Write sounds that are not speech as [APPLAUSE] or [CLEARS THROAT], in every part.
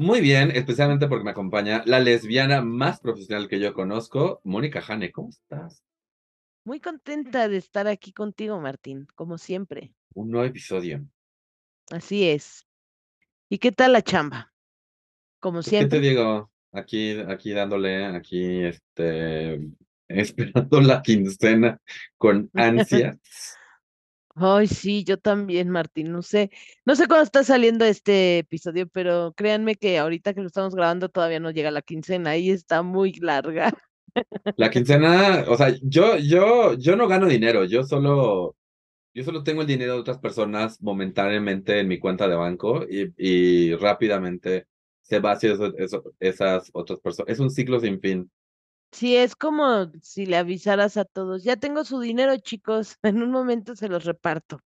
Muy bien, especialmente porque me acompaña la lesbiana más profesional que yo conozco, Mónica Jane. ¿Cómo estás? Muy contenta de estar aquí contigo, Martín, como siempre. Un nuevo episodio. Así es. ¿Y qué tal la chamba? Como siempre. Pues, ¿Qué te digo? Aquí, aquí dándole, aquí, este, [LAUGHS] esperando la quincena con [LAUGHS] ansia. Ay, sí, yo también, Martín. No sé, no sé cuándo está saliendo este episodio, pero créanme que ahorita que lo estamos grabando todavía no llega la quincena y está muy larga. La quincena, o sea, yo, yo, yo no gano dinero, yo solo, yo solo tengo el dinero de otras personas momentáneamente en mi cuenta de banco y, y rápidamente se va hacia esas otras personas. Es un ciclo sin fin. Sí, es como si le avisaras a todos, ya tengo su dinero, chicos, [LAUGHS] en un momento se los reparto.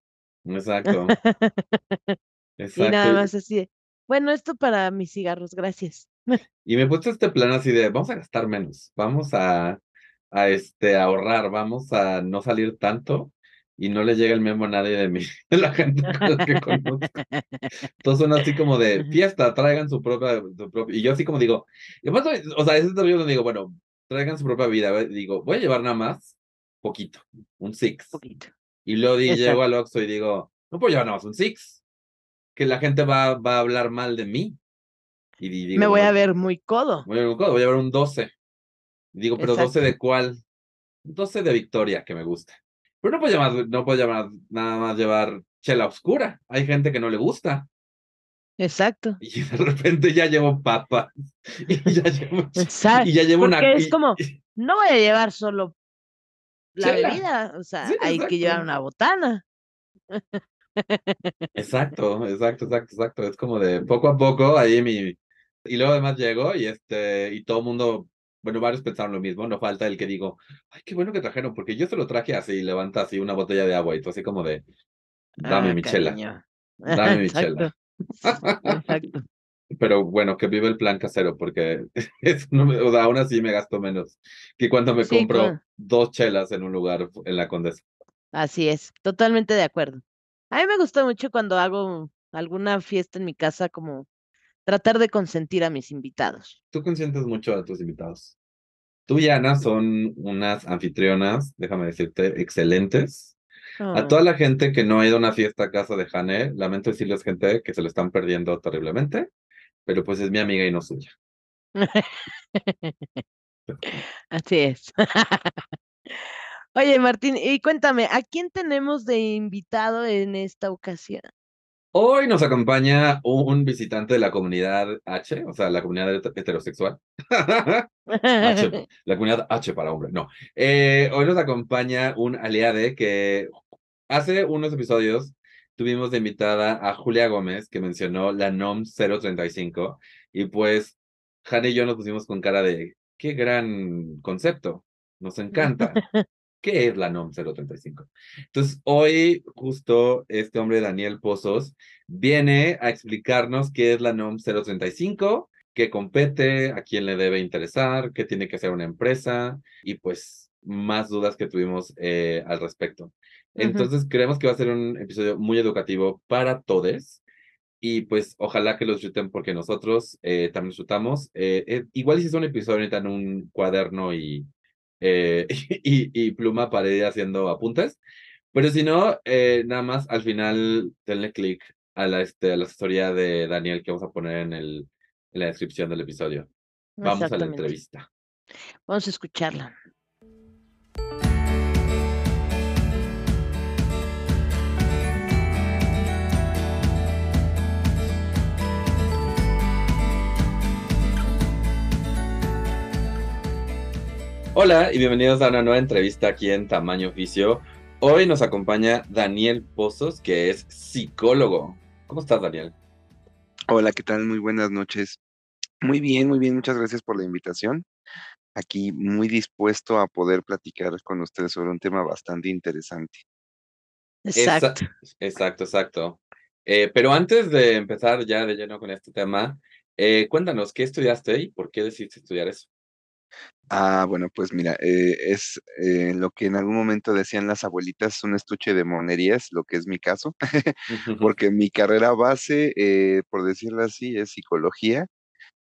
Exacto. [LAUGHS] Y nada más así bueno, esto para mis cigarros, gracias. [LAUGHS] Y me puesto este plan así de, vamos a gastar menos, vamos a, a este, ahorrar, vamos a no salir tanto y no le llega el memo a nadie de mí, de la gente con la que conozco. Todos son así como de fiesta, traigan su propia, su propia, y yo así como digo, o sea, es donde digo, bueno, traigan su propia vida. Digo, voy a llevar nada más poquito, un six. Poquito. Y luego llego al Oxxo y digo, no puedo llevar nada más un six. Que la gente va, va a hablar mal de mí. Y digo, Me voy a ver muy codo. Voy a ver muy codo, voy a llevar un 12. Y digo, pero 12 de cuál? 12 de Victoria, que me gusta. Pero no puedo llevar, no puedo llevar nada más llevar chela oscura. Hay gente que no le gusta. Exacto. Y de repente ya llevo papas. [LAUGHS] Y ya llevo, Y ya llevo Porque es como, no voy a llevar solo la bebida, o sea, hay que llevar una botana. [LAUGHS] Exacto, exacto, exacto, exacto. Es como de poco a poco ahí mi. Y luego además llego y este, y todo el mundo, bueno, varios pensaron lo mismo, no falta el que digo, ay, qué bueno que trajeron, porque yo se lo traje así, levanta así una botella de agua y tú así como de, dame Ah, mi chela, cariño. dame mi [LAUGHS] Exacto. chela. Exacto. Pero bueno, que vive el plan casero, porque [LAUGHS] es, no me- o sea, aún así me gasto menos que cuando me Sí, compro claro. dos chelas en un lugar en la Condesa. Así es, totalmente de acuerdo. A mí me gusta mucho cuando hago alguna fiesta en mi casa, como tratar de consentir a mis invitados. Tú consientes mucho a tus invitados. Tú y Ana son unas anfitrionas, déjame decirte, excelentes. A toda la gente que no ha ido a una fiesta a casa de Jane, lamento decirles, gente, que se lo están perdiendo terriblemente, pero pues es mi amiga y no suya. [LAUGHS] Así es. [LAUGHS] Oye, Martín, y cuéntame, ¿a quién tenemos de invitado en esta ocasión? Hoy nos acompaña un visitante de la comunidad H, o sea, la comunidad het- heterosexual. [LAUGHS] H, [LAUGHS] la comunidad H para hombre, no. Eh, hoy nos acompaña un aliade que hace unos episodios tuvimos de invitada a Julia Gómez, que mencionó la NOM 035, y pues Jane y yo nos pusimos con cara de, qué gran concepto, nos encanta. [LAUGHS] ¿Qué es la NOM 035? Entonces, hoy justo este hombre, Daniel Pozos, viene a explicarnos qué es la NOM 035, qué compete, a quién le debe interesar, qué tiene que hacer una empresa y pues más dudas que tuvimos eh, al respecto. Entonces, creemos que va a ser un episodio muy educativo para todos y pues ojalá que lo disfruten porque nosotros eh, también disfrutamos. Eh, eh, igual si es un episodio necesitan un cuaderno y, eh, [LAUGHS] y, y pluma para ir haciendo apuntes, pero si no, eh, nada más al final denle clic a la, este, a la asesoría de Daniel que vamos a poner en, el, en la descripción del episodio. Vamos a la entrevista. Vamos a escucharla. Hola y bienvenidos a una nueva entrevista aquí en Tamaño Oficio. Hoy nos acompaña Daniel Pozos, que es psicólogo. ¿Cómo estás, Daniel? Hola, ¿qué tal? Muy buenas noches. Muy bien, muy bien, muchas gracias por la invitación. Aquí muy dispuesto a poder platicar con ustedes sobre un tema bastante interesante. Exacto. exacto, exacto. Eh, pero antes de empezar ya de lleno con este tema, eh, cuéntanos, ¿qué estudiaste y por qué decidiste estudiar eso? Ah, bueno, pues mira, eh, es lo que en algún momento decían las abuelitas, un estuche de monerías, lo que es mi caso, [LAUGHS] porque mi carrera base, por decirlo así, es psicología.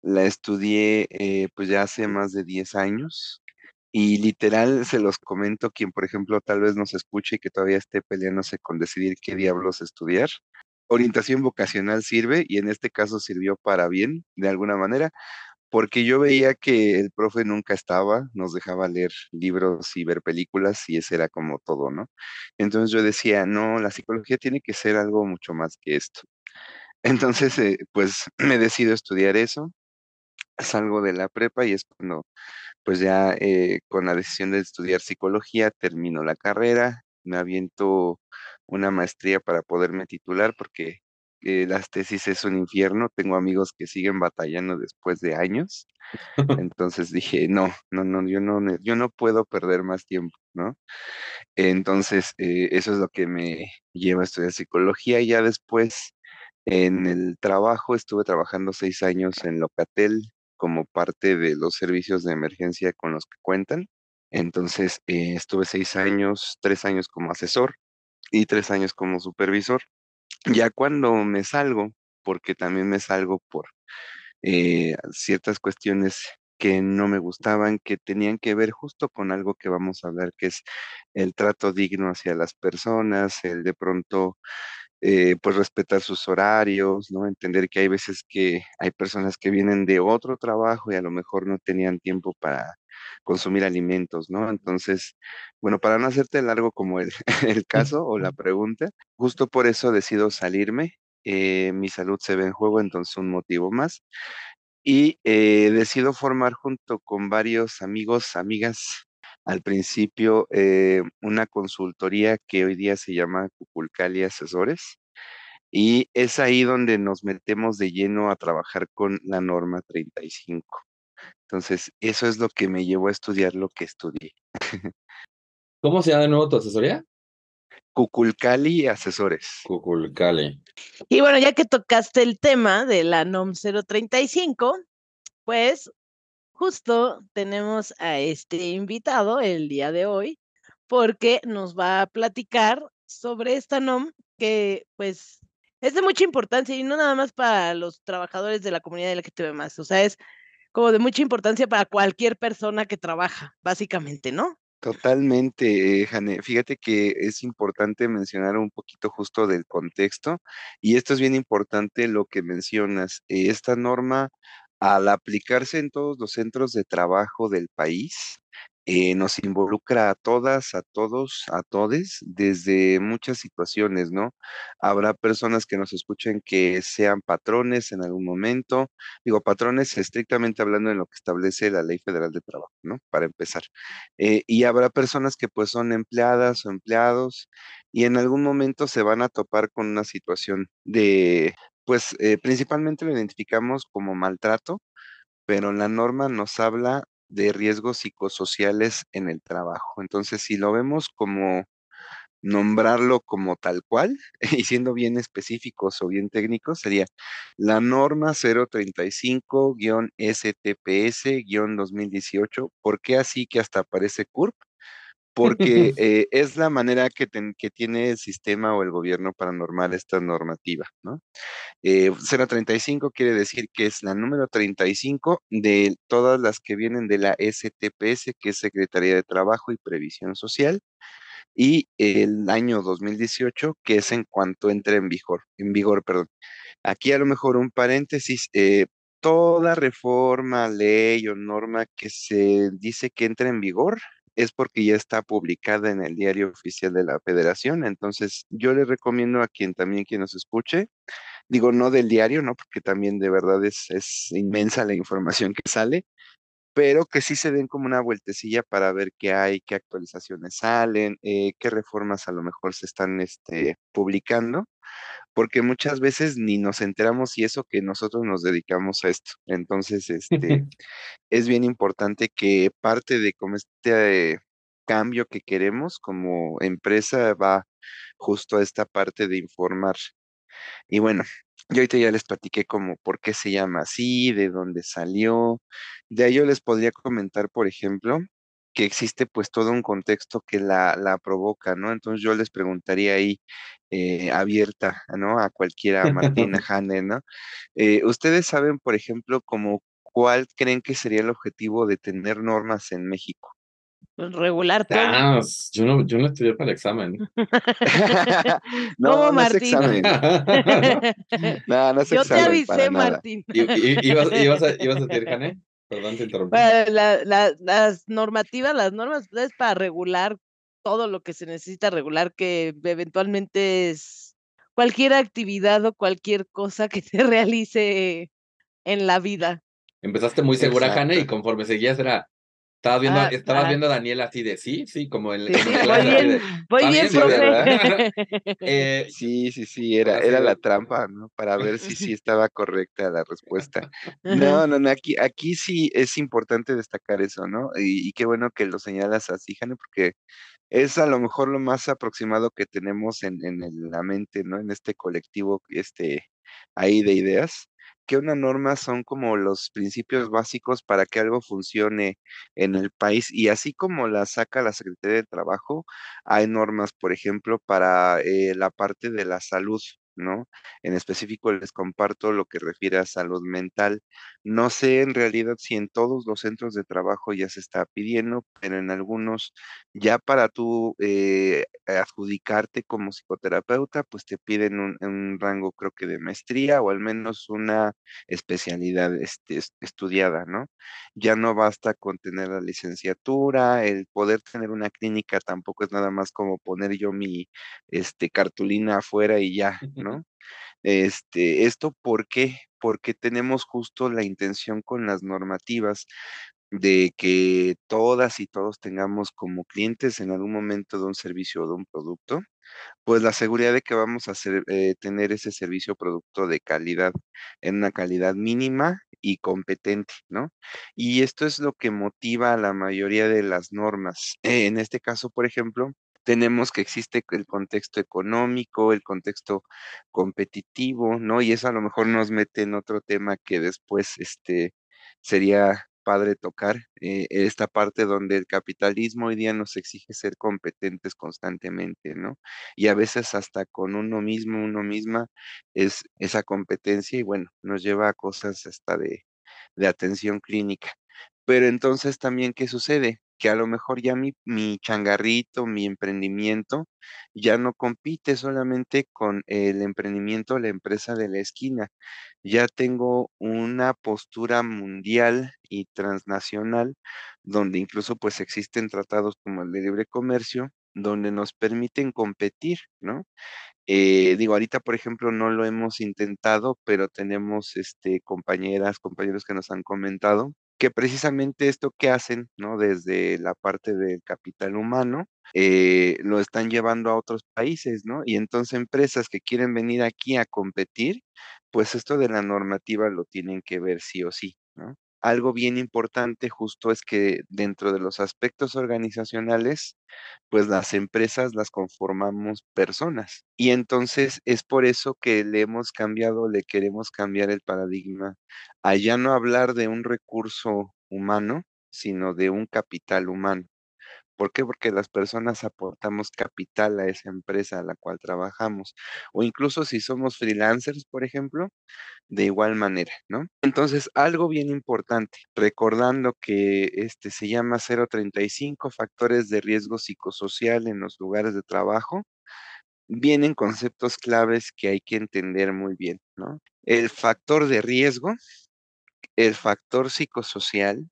La estudié pues ya hace más de 10 años y literal se los comento quien, por ejemplo, tal vez nos escuche y que todavía esté peleándose con decidir qué diablos estudiar. Orientación vocacional sirve y en este caso sirvió para bien, de alguna manera, porque yo veía que el profe nunca estaba, nos dejaba leer libros y ver películas y ese era como todo, ¿no? Entonces yo decía, no, la psicología tiene que ser algo mucho más que esto. [LAUGHS] Entonces, eh, pues me decido estudiar eso, salgo de la prepa y es cuando pues ya eh, con la decisión de estudiar psicología, termino la carrera, me aviento una maestría para poderme titular porque eh, las tesis es un infierno, tengo amigos que siguen batallando después de años, [LAUGHS] entonces dije, no, no, no, yo no, yo no puedo perder más tiempo, ¿no? Entonces, eh, eso es lo que me lleva a estudiar psicología y ya después en el trabajo estuve trabajando seis años en Locatel, como parte de los servicios de emergencia con los que cuentan. Entonces, eh, estuve seis años, tres años como asesor y tres años como supervisor. Ya cuando me salgo, porque también me salgo por eh, ciertas cuestiones que no me gustaban, que tenían que ver justo con algo que vamos a hablar, que es el trato digno hacia las personas, el de pronto eh, pues respetar sus horarios, ¿no? Entender que hay veces que hay personas que vienen de otro trabajo y a lo mejor no tenían tiempo para consumir alimentos, ¿no? Entonces, bueno, para no hacerte largo como el, [LAUGHS] el caso o la pregunta, justo por eso decido salirme. Eh, mi salud se ve en juego, entonces un motivo más. Y eh, decido formar junto con varios amigos, amigas, al principio eh, una consultoría que hoy día se llama Cuculcali Asesores. Y es ahí donde nos metemos de lleno a trabajar con la norma 35. Entonces, eso es lo que me llevó a estudiar lo que estudié. [LAUGHS] ¿Cómo se llama de nuevo tu asesoría? Cuculcali Asesores. Cuculcali. Y bueno, ya que tocaste el tema de la NOM 035, pues justo tenemos a este invitado el día de hoy porque nos va a platicar sobre esta NOM que pues es de mucha importancia y no nada más para los trabajadores de la comunidad LGTB más, o sea, es como de mucha importancia para cualquier persona que trabaja, básicamente, ¿no? Totalmente, Jane. Fíjate que es importante mencionar un poquito justo del contexto y esto es bien importante lo que mencionas. Esta norma al aplicarse en todos los centros de trabajo del país, eh, nos involucra a todas, a todos, a todes, desde muchas situaciones, ¿no? Habrá personas que nos escuchen que sean patrones en algún momento, digo, patrones estrictamente hablando de lo que establece la Ley Federal de Trabajo, ¿no? Para empezar. Eh, y habrá personas que pues son empleadas o empleados y en algún momento se van a topar con una situación de pues eh, principalmente lo identificamos como maltrato, pero la norma nos habla de riesgos psicosociales en el trabajo. Entonces, si lo vemos como nombrarlo como tal cual [LAUGHS] y siendo bien específicos o bien técnicos, sería la norma 035-STPS-2018. ¿Por qué así que hasta aparece CURP? Porque eh, es la manera que, que, tiene el sistema o el gobierno para normar esta normativa, ¿no? Eh, 035 quiere decir que es la número 35 de todas las que vienen de la STPS, que es Secretaría de Trabajo y Previsión Social, y el año 2018, que es en cuanto entre en vigor, en vigor, perdón. Aquí a lo mejor un paréntesis, eh, toda reforma, ley o norma que se dice que entre en vigor es porque ya está publicada en el diario oficial de la federación. Entonces, yo le recomiendo a quien también quien nos escuche, digo, no del diario, ¿no? Porque también de verdad es, es inmensa la información que sale, pero que sí se den como una vueltecilla para ver qué hay, qué actualizaciones salen, eh, qué reformas a lo mejor se están este, publicando porque muchas veces ni nos enteramos y eso que nosotros nos dedicamos a esto. Entonces, este, [LAUGHS] es bien importante que parte de como este cambio que queremos como empresa va justo a esta parte de informar. Y bueno, yo ahorita ya les platiqué como por qué se llama así, de dónde salió. De ahí yo les podría comentar, por ejemplo, que existe pues todo un contexto que la, la provoca, ¿no? Entonces yo les preguntaría ahí eh, abierta, ¿no? A cualquiera, Martina, Hanne, [LAUGHS] ¿no? Eh, Ustedes saben, por ejemplo, como cuál creen que sería el objetivo de tener normas en México. Pues, regular todo. Ah, yo no, yo no estudié para el examen. [LAUGHS] no, ¿Cómo, no es Martín? examen. [LAUGHS] No, no es Yo te examen para avisé, nada. Martín. ¿Y, y- ibas, ibas a, ibas a decir, Jane? Perdón, te interrumpí. Para la- la- las normativas, las normas pues, es para regular todo lo que se necesita regular, que eventualmente es cualquier actividad o cualquier cosa que se [LAUGHS] realice en la vida. Empezaste muy segura, Jane, y conforme seguías era... Estabas viendo, Ah, estabas ah. viendo a Daniela así de sí, sí, como en, Sí, voy bien, de, voy "Está bien, bien, profe. [LAUGHS] Eh, Sí, sí, sí, era, era la trampa, ¿no? Para ver si sí estaba correcta la respuesta. [LAUGHS] No, no, no, aquí, aquí sí es importante destacar eso, ¿no? Y, y qué bueno que lo señalas así, Jane, porque es a lo mejor lo más aproximado que tenemos en, en el- la mente, ¿no? En este colectivo, este, ahí de ideas, que una norma son como los principios básicos para que algo funcione en el país. Y así como la saca la Secretaría de Trabajo, hay normas, por ejemplo, para eh, la parte de la salud, ¿no? En específico les comparto lo que refiere a salud mental. No sé en realidad si en todos los centros de trabajo ya se está pidiendo, pero en algunos ya para tú eh, adjudicarte como psicoterapeuta, pues te piden un, un rango creo que de maestría o al menos una especialidad este, es- estudiada, ¿no? Ya no basta con tener la licenciatura, el poder tener una clínica tampoco es nada más como poner yo mi este, cartulina afuera y ya, ¿no? Este, ¿esto por qué? Porque tenemos justo la intención con las normativas de que todas y todos tengamos como clientes en algún momento de un servicio o de un producto, pues la seguridad de que vamos a eh, tener ese servicio o producto de calidad, en una calidad mínima y competente, ¿no? Y esto es lo que motiva a la mayoría de las normas. En este caso, por ejemplo, tenemos que existe el contexto económico, el contexto competitivo, ¿no? Y eso a lo mejor nos mete en otro tema que después, este, sería padre tocar, eh, esta parte donde el capitalismo hoy día nos exige ser competentes constantemente, ¿no? Y a veces hasta con uno mismo, uno misma, es esa competencia y bueno, nos lleva a cosas hasta de, de atención clínica. Pero entonces también, ¿qué sucede? Que a lo mejor ya mi, mi changarrito, mi emprendimiento, ya no compite solamente con el emprendimiento, la empresa de la esquina. Ya tengo una postura mundial y transnacional, donde incluso pues existen tratados como el de libre comercio, donde nos permiten competir, ¿no? Eh, digo, ahorita, por ejemplo, no lo hemos intentado, pero tenemos este, compañeras, compañeros que nos han comentado que precisamente esto que hacen, ¿no? Desde la parte del capital humano, eh, lo están llevando a otros países, ¿no? Y entonces empresas que quieren venir aquí a competir, pues esto de la normativa lo tienen que ver sí o sí, ¿no? Algo bien importante justo es que dentro de los aspectos organizacionales, pues las empresas las conformamos personas. Y entonces es por eso que le hemos cambiado, le queremos cambiar el paradigma a ya no hablar de un recurso humano, sino de un capital humano. ¿Por qué? Porque las personas aportamos capital a esa empresa a la cual trabajamos. O incluso si somos freelancers, por ejemplo, de igual manera, ¿no? Entonces, algo bien importante, recordando que este se llama 035 factores de riesgo psicosocial en los lugares de trabajo, vienen conceptos claves que hay que entender muy bien, ¿no? El factor de riesgo, el factor psicosocial,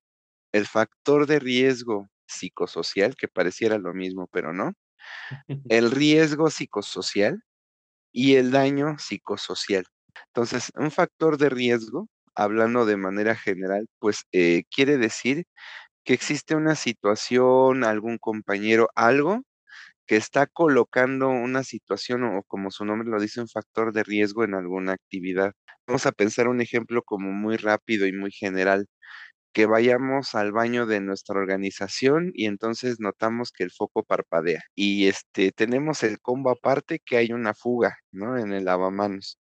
el factor de riesgo psicosocial, que pareciera lo mismo, pero no, [LAUGHS] el riesgo psicosocial y el daño psicosocial. Entonces, un factor de riesgo, hablando de manera general, pues eh, quiere decir que existe una situación, algún compañero, algo que está colocando una situación o como su nombre lo dice, un factor de riesgo en alguna actividad. Vamos a pensar un ejemplo como muy rápido y muy general, que vayamos al baño de nuestra organización y entonces notamos que el foco parpadea y este tenemos el combo aparte que hay una fuga, ¿no? En el lavamanos.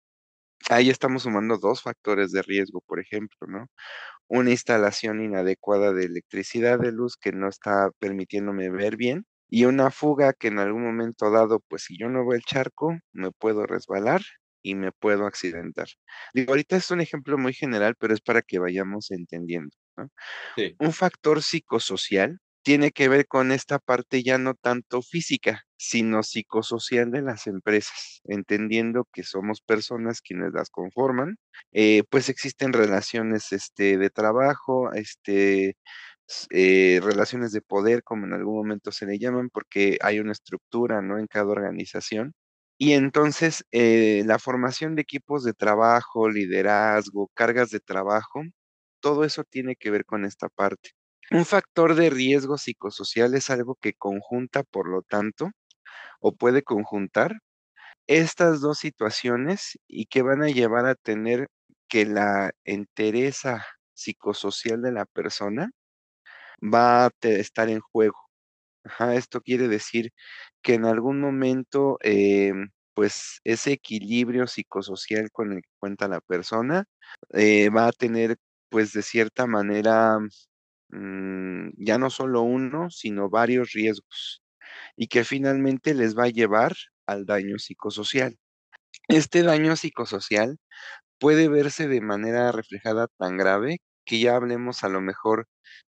Ahí estamos sumando dos factores de riesgo, por ejemplo, ¿no? Una instalación inadecuada de electricidad de luz que no está permitiéndome ver bien y una fuga que en algún momento dado, pues si yo no veo el charco, me puedo resbalar y me puedo accidentar. Digo, ahorita es un ejemplo muy general, pero es para que vayamos entendiendo, ¿no? Sí. Un factor psicosocial tiene que ver con esta parte ya no tanto física, sino psicosocial de las empresas, entendiendo que somos personas quienes las conforman, eh, pues existen relaciones este, de trabajo, este, eh, relaciones de poder, como en algún momento se le llaman, porque hay una estructura, ¿no? En cada organización. Y entonces, eh, la formación de equipos de trabajo, liderazgo, cargas de trabajo, todo eso tiene que ver con esta parte. Un factor de riesgo psicosocial es algo que conjunta, por lo tanto, o puede conjuntar estas dos situaciones y que van a llevar a tener que la entereza psicosocial de la persona va a estar en juego. Esto quiere decir que en algún momento, em, pues ese equilibrio psicosocial con el que cuenta la persona eh, va a tener, pues de cierta manera, mm, ya no solo uno, sino varios riesgos y que finalmente les va a llevar al daño psicosocial. Este daño psicosocial puede verse de manera reflejada tan grave que ya hablemos a lo mejor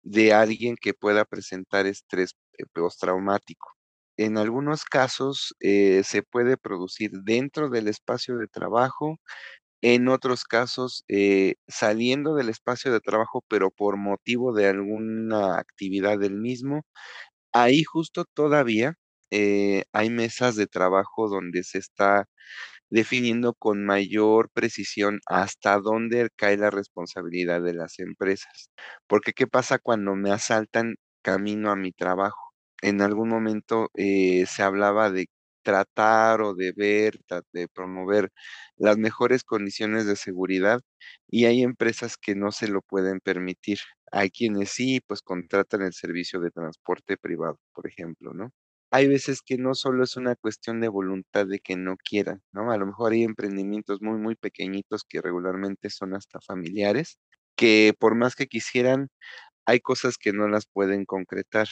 de alguien que pueda presentar estrés eh, postraumático. En algunos casos eh, se puede producir dentro del espacio de trabajo, en otros casos eh, saliendo del espacio de trabajo, pero por motivo de alguna actividad del mismo. Ahí justo todavía eh, hay mesas de trabajo donde se está definiendo con mayor precisión hasta dónde cae la responsabilidad de las empresas. Porque, ¿qué pasa cuando me asaltan camino a mi trabajo? En algún momento eh, se hablaba de tratar o de ver, de promover las mejores condiciones de seguridad y hay empresas que no se lo pueden permitir. Hay quienes sí, pues contratan el servicio de transporte privado, por ejemplo, ¿no? Hay veces que no solo es una cuestión de voluntad de que no quieran, ¿no? A lo mejor hay emprendimientos muy, muy pequeñitos que regularmente son hasta familiares, que por más que quisieran, hay cosas que no las pueden concretar,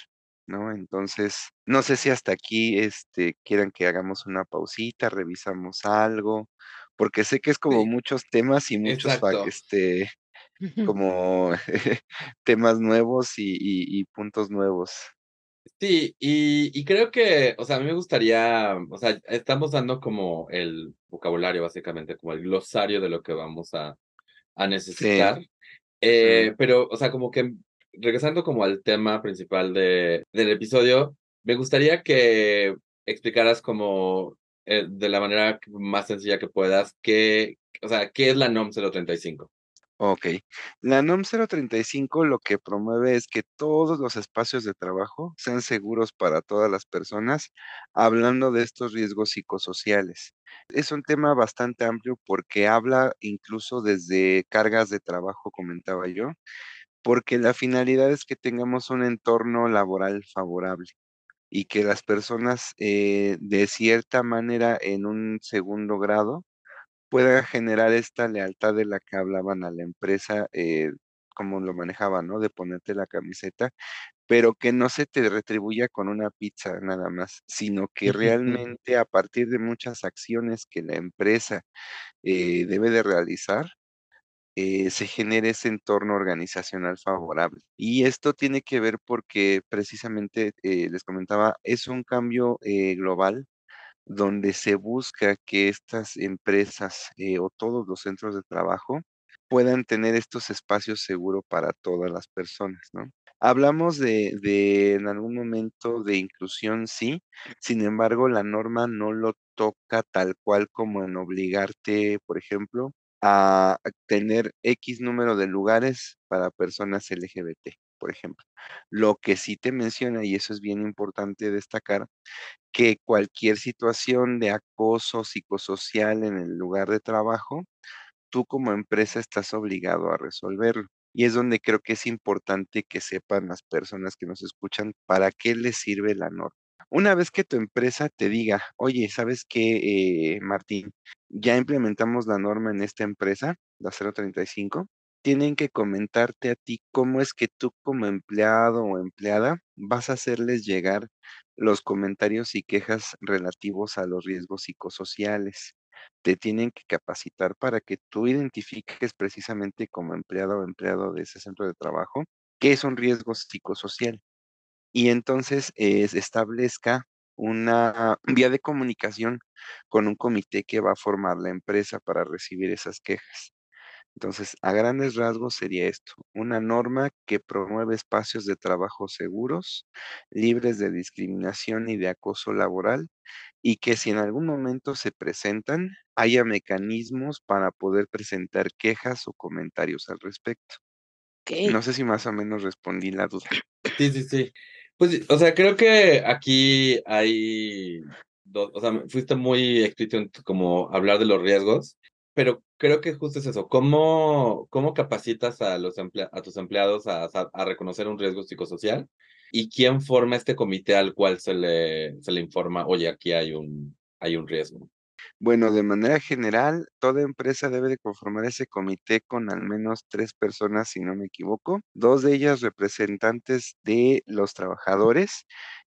¿no? Entonces, no sé si hasta aquí, este, quieran que hagamos una pausita, revisamos algo, porque sé que es como Sí, muchos temas y muchos, este, [LAUGHS] como [LAUGHS] temas nuevos y, y y puntos nuevos. Sí, y, y creo que, o sea, a mí me gustaría, o sea, estamos dando como el vocabulario, básicamente, como el glosario de lo que vamos a, a Sí. necesitar. Eh, pero, o sea, como que regresando como al tema principal de, del episodio, me gustaría que explicaras como eh, de la manera más sencilla que puedas, qué, o sea, qué es la NOM 035. Ok. La NOM 035 lo que promueve es que todos los espacios de trabajo sean seguros para todas las personas, hablando de estos riesgos psicosociales. Es un tema bastante amplio porque habla incluso desde cargas de trabajo, comentaba yo, porque la finalidad es que tengamos un entorno laboral favorable y que las personas, eh, de cierta manera, en un segundo grado, pueda generar esta lealtad de la que hablaban a la empresa, eh, como lo manejaban, ¿no? De ponerte la camiseta, pero que no se te retribuya con una pizza nada más, sino que realmente a partir de muchas acciones que la empresa eh, debe de realizar, eh, se genere ese entorno organizacional favorable. Y esto tiene que ver porque precisamente, eh, les comentaba, es un cambio eh, global donde se busca que estas empresas, o todos los centros de trabajo puedan tener estos espacios seguros para todas las personas, ¿no? Hablamos de de, en algún momento, de inclusión, sí, sin embargo, la norma no lo toca tal cual como en obligarte, por ejemplo, a tener X número de lugares para personas LGBT. por ejemplo. Lo que sí te menciona, y eso es bien importante destacar, que cualquier situación de acoso psicosocial en el lugar de trabajo, tú como empresa estás obligado a resolverlo. Y es donde creo que es importante que sepan las personas que nos escuchan para qué les sirve la norma. Una vez que tu empresa te diga, oye, ¿sabes qué, eh, Martín? Ya implementamos la norma en esta empresa, la 035, tienen que comentarte a ti cómo es que tú como empleado o empleada vas a hacerles llegar los comentarios y quejas relativos a los riesgos psicosociales. Te tienen que capacitar para que tú identifiques precisamente como empleado o empleado de ese centro de trabajo qué es un riesgo psicosocial. Y entonces establezca una vía de comunicación con un comité que va a formar la empresa para recibir esas quejas. Entonces, a grandes rasgos sería esto, una norma que promueve espacios de trabajo seguros, libres de discriminación y de acoso laboral, y que si en algún momento se presentan, haya mecanismos para poder presentar quejas o comentarios al respecto. No sé si más o menos respondí la duda. Sí, sí, sí. Pues, o sea, creo que aquí hay dos, o sea, fuiste muy explícito en como hablar de los riesgos, pero creo que justo es eso. ¿Cómo, cómo capacitas a, los a tus empleados a, a, reconocer un riesgo psicosocial? ¿Y quién forma este comité al cual se le, se le informa, oye, aquí hay un, hay un riesgo? Bueno, de manera general, toda empresa debe de conformar ese comité con al menos tres personas, si no me equivoco, dos de ellas representantes de los trabajadores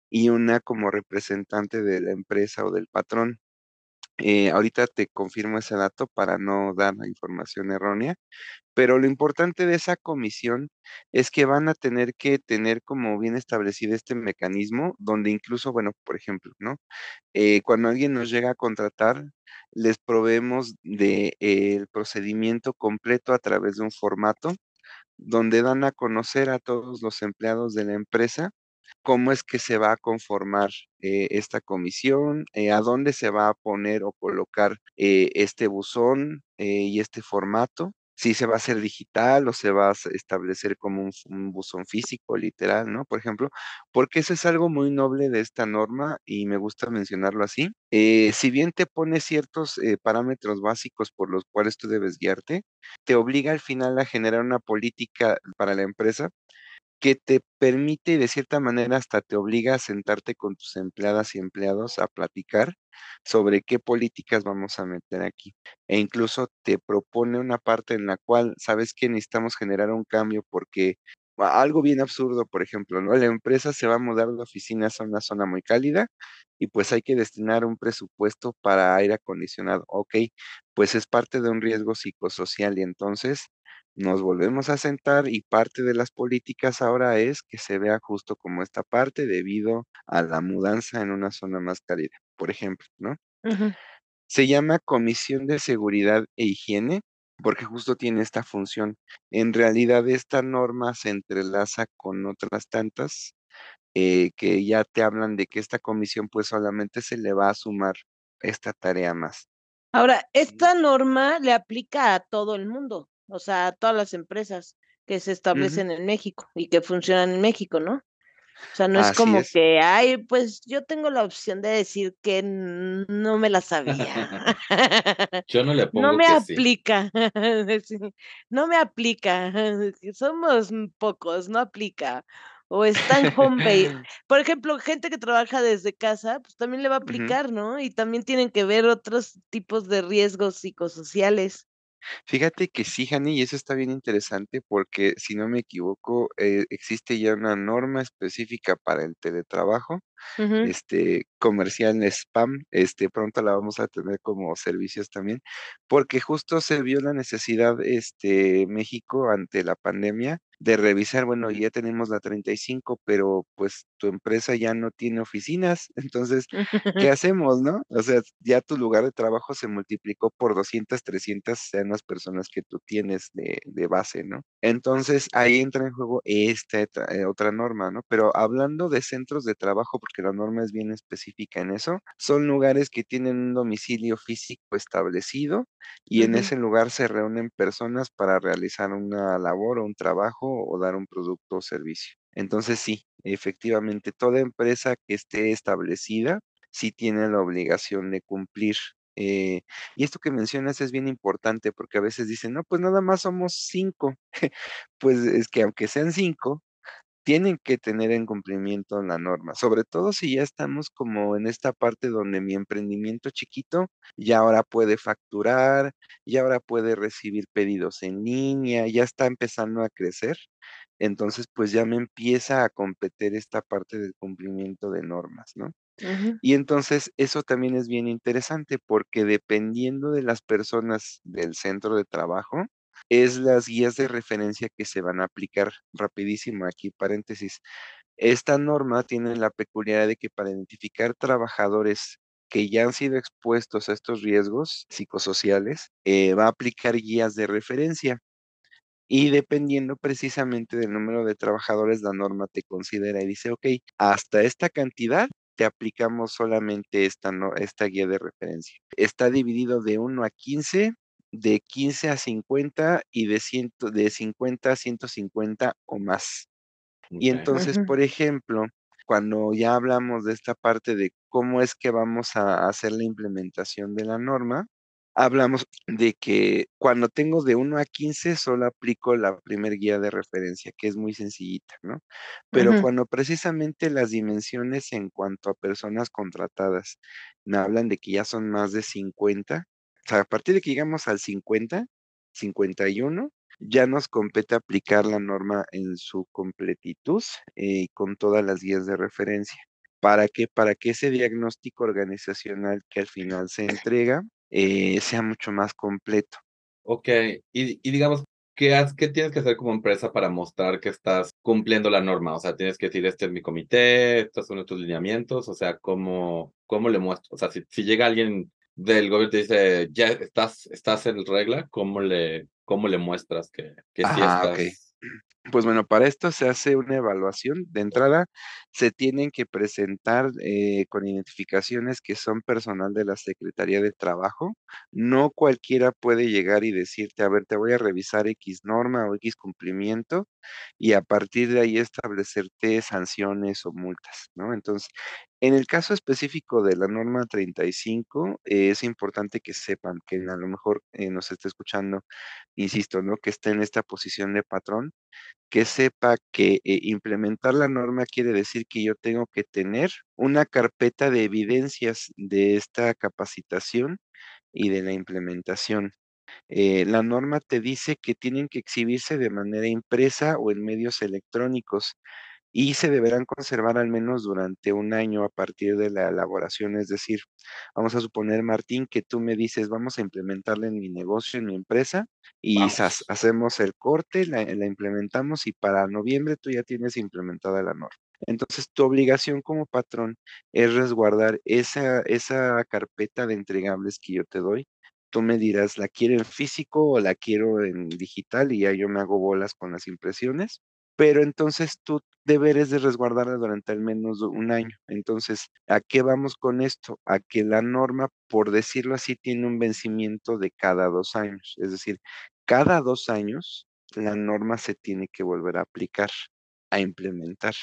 y una como representante de la empresa o del patrón. Eh, ahorita te confirmo ese dato para no dar la información errónea, pero lo importante de esa comisión es que van a tener que tener como bien establecido este mecanismo donde incluso, bueno, por ejemplo, ¿no? Eh, cuando alguien nos llega a contratar, les proveemos del de, procedimiento completo a través de un formato donde dan a conocer a todos los empleados de la empresa cómo es que se va a conformar eh, esta comisión, eh, a dónde se va a poner o colocar eh, este buzón y este formato, si se va a hacer digital o se va a establecer como un, buzón físico, literal, ¿no? Por ejemplo, porque eso es algo muy noble de esta norma y me gusta mencionarlo así. si bien te pone ciertos parámetros básicos por los cuales tú debes guiarte, te obliga al final a generar una política para la empresa que te permite de cierta manera hasta te obliga a sentarte con tus empleadas y empleados a platicar sobre qué políticas vamos a meter aquí. E incluso te propone una parte en la cual, sabes que necesitamos generar un cambio porque algo bien absurdo, por ejemplo, ¿no? La empresa se va a mudar de oficinas a una zona muy cálida y pues hay que destinar un presupuesto para aire acondicionado. Ok, pues es parte de un riesgo psicosocial y entonces nos volvemos a sentar y parte de las políticas ahora es que se vea justo como esta parte debido a la mudanza en una zona más cálida, por ejemplo, ¿no? Se llama Comisión de Seguridad e Higiene porque justo tiene esta función. En realidad esta norma se entrelaza con otras tantas eh, que ya te hablan de que esta comisión pues solamente se le va a sumar esta tarea más. Ahora, esta norma le aplica a todo el mundo o sea, a todas las empresas que se establecen en México y que funcionan en México, ¿no? O sea, no es como que, ay, pues yo tengo la opción de decir que no me la sabía. [LAUGHS] yo no le [LAUGHS] pongo. [LAUGHS] No me aplica. no me aplica. Somos pocos, no aplica. O está en home base. Por ejemplo, gente que trabaja desde casa, pues también le va a aplicar, ¿no? Y también tienen que ver otros tipos de riesgos psicosociales. Fíjate que sí, Jani, y eso está bien interesante porque, si no me equivoco, eh, existe ya una norma específica para el teletrabajo, este, comercial spam, este, pronto la vamos a tener como servicios también, porque justo se vio la necesidad, este, México ante la pandemia de revisar, bueno, ya tenemos la 35, pero pues tu empresa ya no tiene oficinas, [LAUGHS] entonces, ¿qué [LAUGHS] hacemos, no? O sea, ya tu lugar de trabajo se multiplicó por 200, 300, sean las personas que tú tienes de, de base, ¿no? Entonces, ahí entra en juego esta eh, otra norma, ¿no? Pero hablando de centros de trabajo, porque la norma es bien específica en eso, son lugares que tienen un domicilio físico establecido y en ese lugar se reúnen personas para realizar una labor o un trabajo o dar un producto o servicio. Entonces sí, efectivamente, toda empresa que esté establecida sí tiene la obligación de cumplir. Eh, y esto que mencionas es bien importante porque a veces dicen, no, pues nada más somos cinco. [LAUGHS] pues es que aunque sean cinco, tienen que tener en cumplimiento la norma, sobre todo si ya estamos como en esta parte donde mi emprendimiento chiquito ya ahora puede facturar, ya ahora puede recibir pedidos en línea, ya está empezando a crecer. Entonces, pues ya me empieza a competir esta parte del cumplimiento de normas, ¿no? Y entonces eso también es bien interesante porque dependiendo de las personas del centro de trabajo, es las guías de referencia que se van a aplicar. Rapidísimo, aquí paréntesis. Esta norma tiene la peculiaridad de que para identificar trabajadores que ya han sido expuestos a estos riesgos psicosociales, eh, va a aplicar guías de referencia. Y dependiendo precisamente del número de trabajadores, la norma te considera y dice, ok, hasta esta cantidad te aplicamos solamente esta, esta guía de referencia. Está dividido de 1 a 15 de 15 a 50 y de, ciento, de 50 a 150 o más. Y entonces, por ejemplo, cuando ya hablamos de esta parte de cómo es que vamos a hacer la implementación de la norma, hablamos de que cuando tengo de 1 a 15 solo aplico la primer guía de referencia, que es muy sencillita, ¿no? Pero cuando precisamente las dimensiones en cuanto a personas contratadas me hablan de que ya son más de 50, a partir de que llegamos al 50, 51, ya nos compete aplicar la norma en su completitud y eh, con todas las guías de referencia. ¿Para qué? Para que ese diagnóstico organizacional que al final se entrega eh, sea mucho más completo. Ok, y, digamos, ¿qué, ¿qué tienes que hacer como empresa para mostrar que estás cumpliendo la norma? O sea, tienes que decir, este es mi comité, estos son nuestros lineamientos, o sea, ¿cómo, cómo le muestro? O sea, si llega alguien del gobierno te dice, ya estás, estás en regla, ¿cómo le, cómo le muestras que, que sí estás? Pues bueno, para esto se hace una evaluación. De entrada, se tienen que presentar eh, con identificaciones que son personal de la Secretaría de Trabajo. No cualquiera puede llegar y decirte, a ver, te voy a revisar X norma o X cumplimiento y a partir de ahí establecerte sanciones o multas, ¿no? Entonces, en el caso específico de la norma 35, eh, es importante que sepan que a lo mejor eh, nos esté escuchando, insisto, ¿no? Que esté en esta posición de patrón, que sepa que eh, implementar la norma quiere decir que yo tengo que tener una carpeta de evidencias de esta capacitación y de la implementación. la norma te dice que tienen que exhibirse de manera impresa o en medios electrónicos y se deberán conservar al menos durante un año a partir de la elaboración. Es decir, vamos a suponer, Martín, que tú me dices, vamos a implementarla en mi negocio, en mi empresa, y hacemos el corte, la, implementamos y para noviembre tú ya tienes implementada la norma. Entonces, tu obligación como patrón es resguardar esa, esa carpeta de entregables que yo te doy. Tú me dirás, ¿la quiero en físico o la quiero en digital? Y ya yo me hago bolas con las impresiones pero entonces tú deberes de resguardarla durante al menos un año. Entonces, ¿a qué vamos con esto? A que la norma, por decirlo así, tiene un vencimiento de cada dos años. Es decir, cada dos años la norma se tiene que volver a aplicar, a implementar.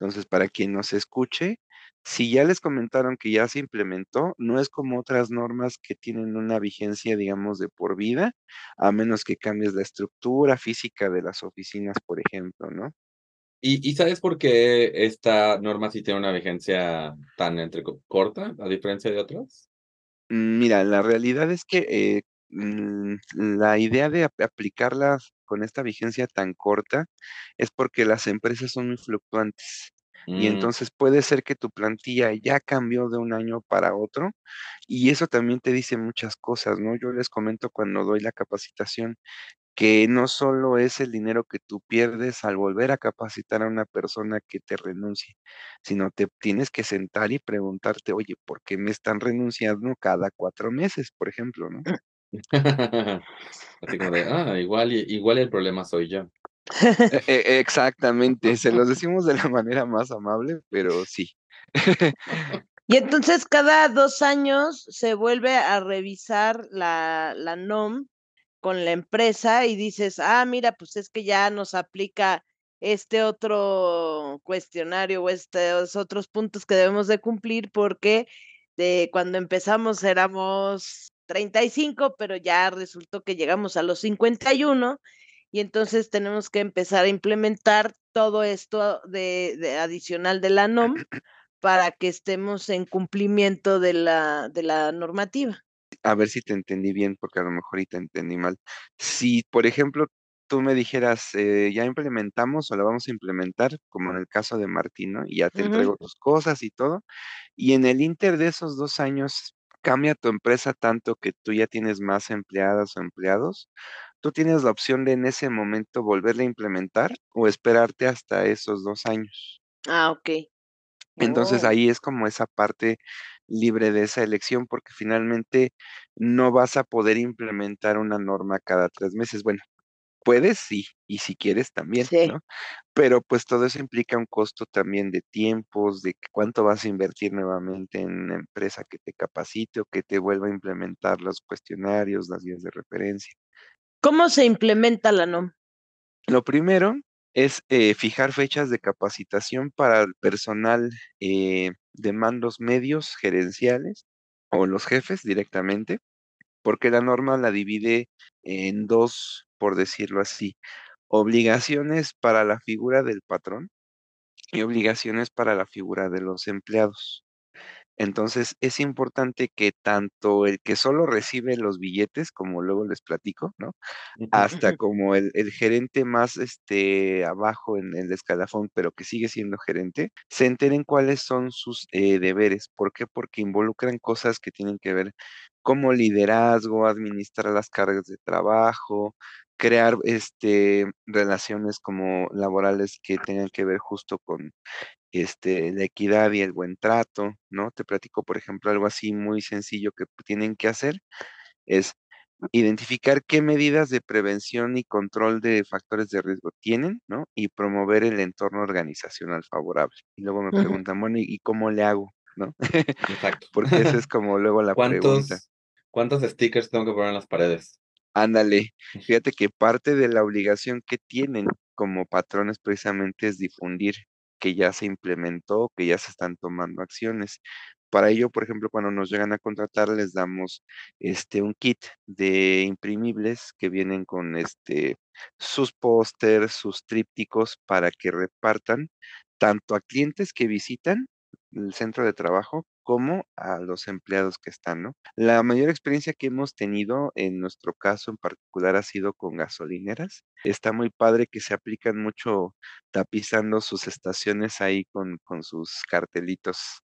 Entonces, para quien nos escuche, si ya les comentaron que ya se implementó, no es como otras normas que tienen una vigencia, digamos, de por vida, a menos que cambies la estructura física de las oficinas, por ejemplo, ¿no? ¿Y, sabes por qué esta norma sí tiene una vigencia tan entre corta, a diferencia de otras? Mm, mira, la realidad es que eh, la idea de aplicarla con esta vigencia tan corta es porque las empresas son muy fluctuantes. Y mm. entonces puede ser que tu plantilla ya cambió de un año para otro y eso también te dice muchas cosas, ¿no? Yo les comento cuando doy la capacitación que no solo es el dinero que tú pierdes al volver a capacitar a una persona que te renuncie, sino te tienes que sentar y preguntarte, oye, ¿por qué me están renunciando cada cuatro meses, por ejemplo, ¿no? [LAUGHS] Así como de, ah, igual, igual el problema soy yo. E, e, exactamente, se los decimos de la manera más amable, pero sí, [LAUGHS] y entonces cada dos años se vuelve a revisar la, la NOM con la empresa y dices, ah, mira, pues es que ya nos aplica este otro cuestionario o estos otros puntos que debemos de cumplir porque de cuando empezamos éramos 35, pero ya resultó que llegamos a los 51 y entonces tenemos que empezar a implementar todo esto de, adicional de la [CLEARS THROAT] NOM para que estemos en cumplimiento de la, de la normativa. A ver si te entendí bien, porque a lo mejor y te entendí mal. Si, por ejemplo, tú me dijeras, eh, ya implementamos o la vamos a implementar, como en el caso de Martín, ¿no? Y ya te entrego tus cosas y todo. Y en el inter de esos dos años, cambia tu empresa tanto que tú ya tienes más empleadas o empleados, tú tienes la opción de en ese momento volverla a implementar o esperarte hasta esos dos años. Ah, ok. Entonces oh. ahí es como esa parte libre de esa elección porque finalmente no vas a poder implementar una norma cada tres meses. Bueno, puedes, sí, y si quieres también, ¿no? Pero pues todo eso implica un costo también de tiempos, de cuánto vas a invertir nuevamente en una empresa que te capacite o que te vuelva a implementar los cuestionarios, las guías de referencia. ¿Cómo se implementa la NOM? Lo primero es eh, fijar fechas de capacitación para el personal eh, de mandos medios gerenciales o los jefes directamente, porque la norma la divide en dos por decirlo así, obligaciones para la figura del patrón y obligaciones para la figura de los empleados. Entonces, es importante que tanto el que solo recibe los billetes, como luego les platico, ¿no? Hasta como el, gerente más este, abajo en el escalafón, pero que sigue siendo gerente, se enteren cuáles son sus eh, deberes. ¿Por qué? Porque involucran cosas que tienen que ver como liderazgo, administrar las cargas de trabajo, crear este, relaciones como laborales que tengan que ver justo con este, la equidad y el buen trato, ¿no? Te platico, por ejemplo, algo así muy sencillo que tienen que hacer, es identificar qué medidas de prevención y control de factores de riesgo tienen, ¿no? Y promover el entorno organizacional favorable. Y luego me preguntan, bueno, ¿y cómo le hago? ¿No? Exacto. [LAUGHS] Porque esa es [LAUGHS] como luego la pregunta. ¿Cuántos stickers tengo que poner en las paredes? Ándale, [LAUGHS] fíjate que parte de la obligación que tienen como patrones precisamente es difundir que ya se implementó, que ya se están tomando acciones. Para ello, por ejemplo, cuando nos llegan a contratar, les damos este un kit de imprimibles que vienen con este sus pósters, sus trípticos para que repartan tanto a clientes que visitan el centro de trabajo como a los empleados que están, ¿no? La mayor experiencia que hemos tenido en nuestro caso en particular ha sido con gasolineras. Está muy padre que se aplican mucho tapizando sus estaciones ahí con, con sus cartelitos.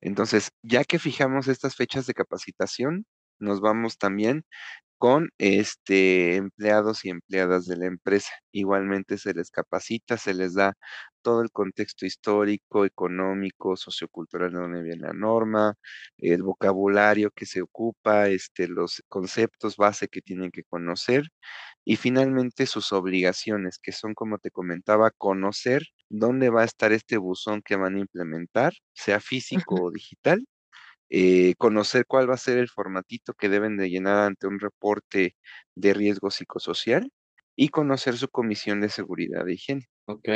Entonces, ya que fijamos estas fechas de capacitación, nos vamos también con este, empleados y empleadas de la empresa. Igualmente se les capacita, se les da todo el contexto histórico, económico, sociocultural de donde viene la norma, el vocabulario que se ocupa, este, los conceptos base que tienen que conocer y finalmente sus obligaciones, que son, como te comentaba, conocer dónde va a estar este buzón que van a implementar, sea físico o digital, eh, conocer cuál va a ser el formatito que deben de llenar ante un reporte de riesgo psicosocial y conocer su comisión de seguridad e higiene. Ok.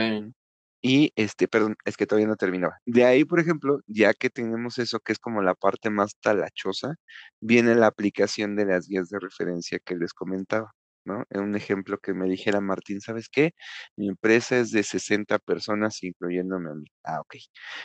Y este, perdón, es que todavía no terminaba. De ahí, por ejemplo, ya que tenemos eso que es como la parte más talachosa, viene la aplicación de las guías de referencia que les comentaba, ¿no? Un ejemplo que me dijera Martín, ¿sabes qué? Mi empresa es de 60 personas, incluyéndome a mí. Ah, ok.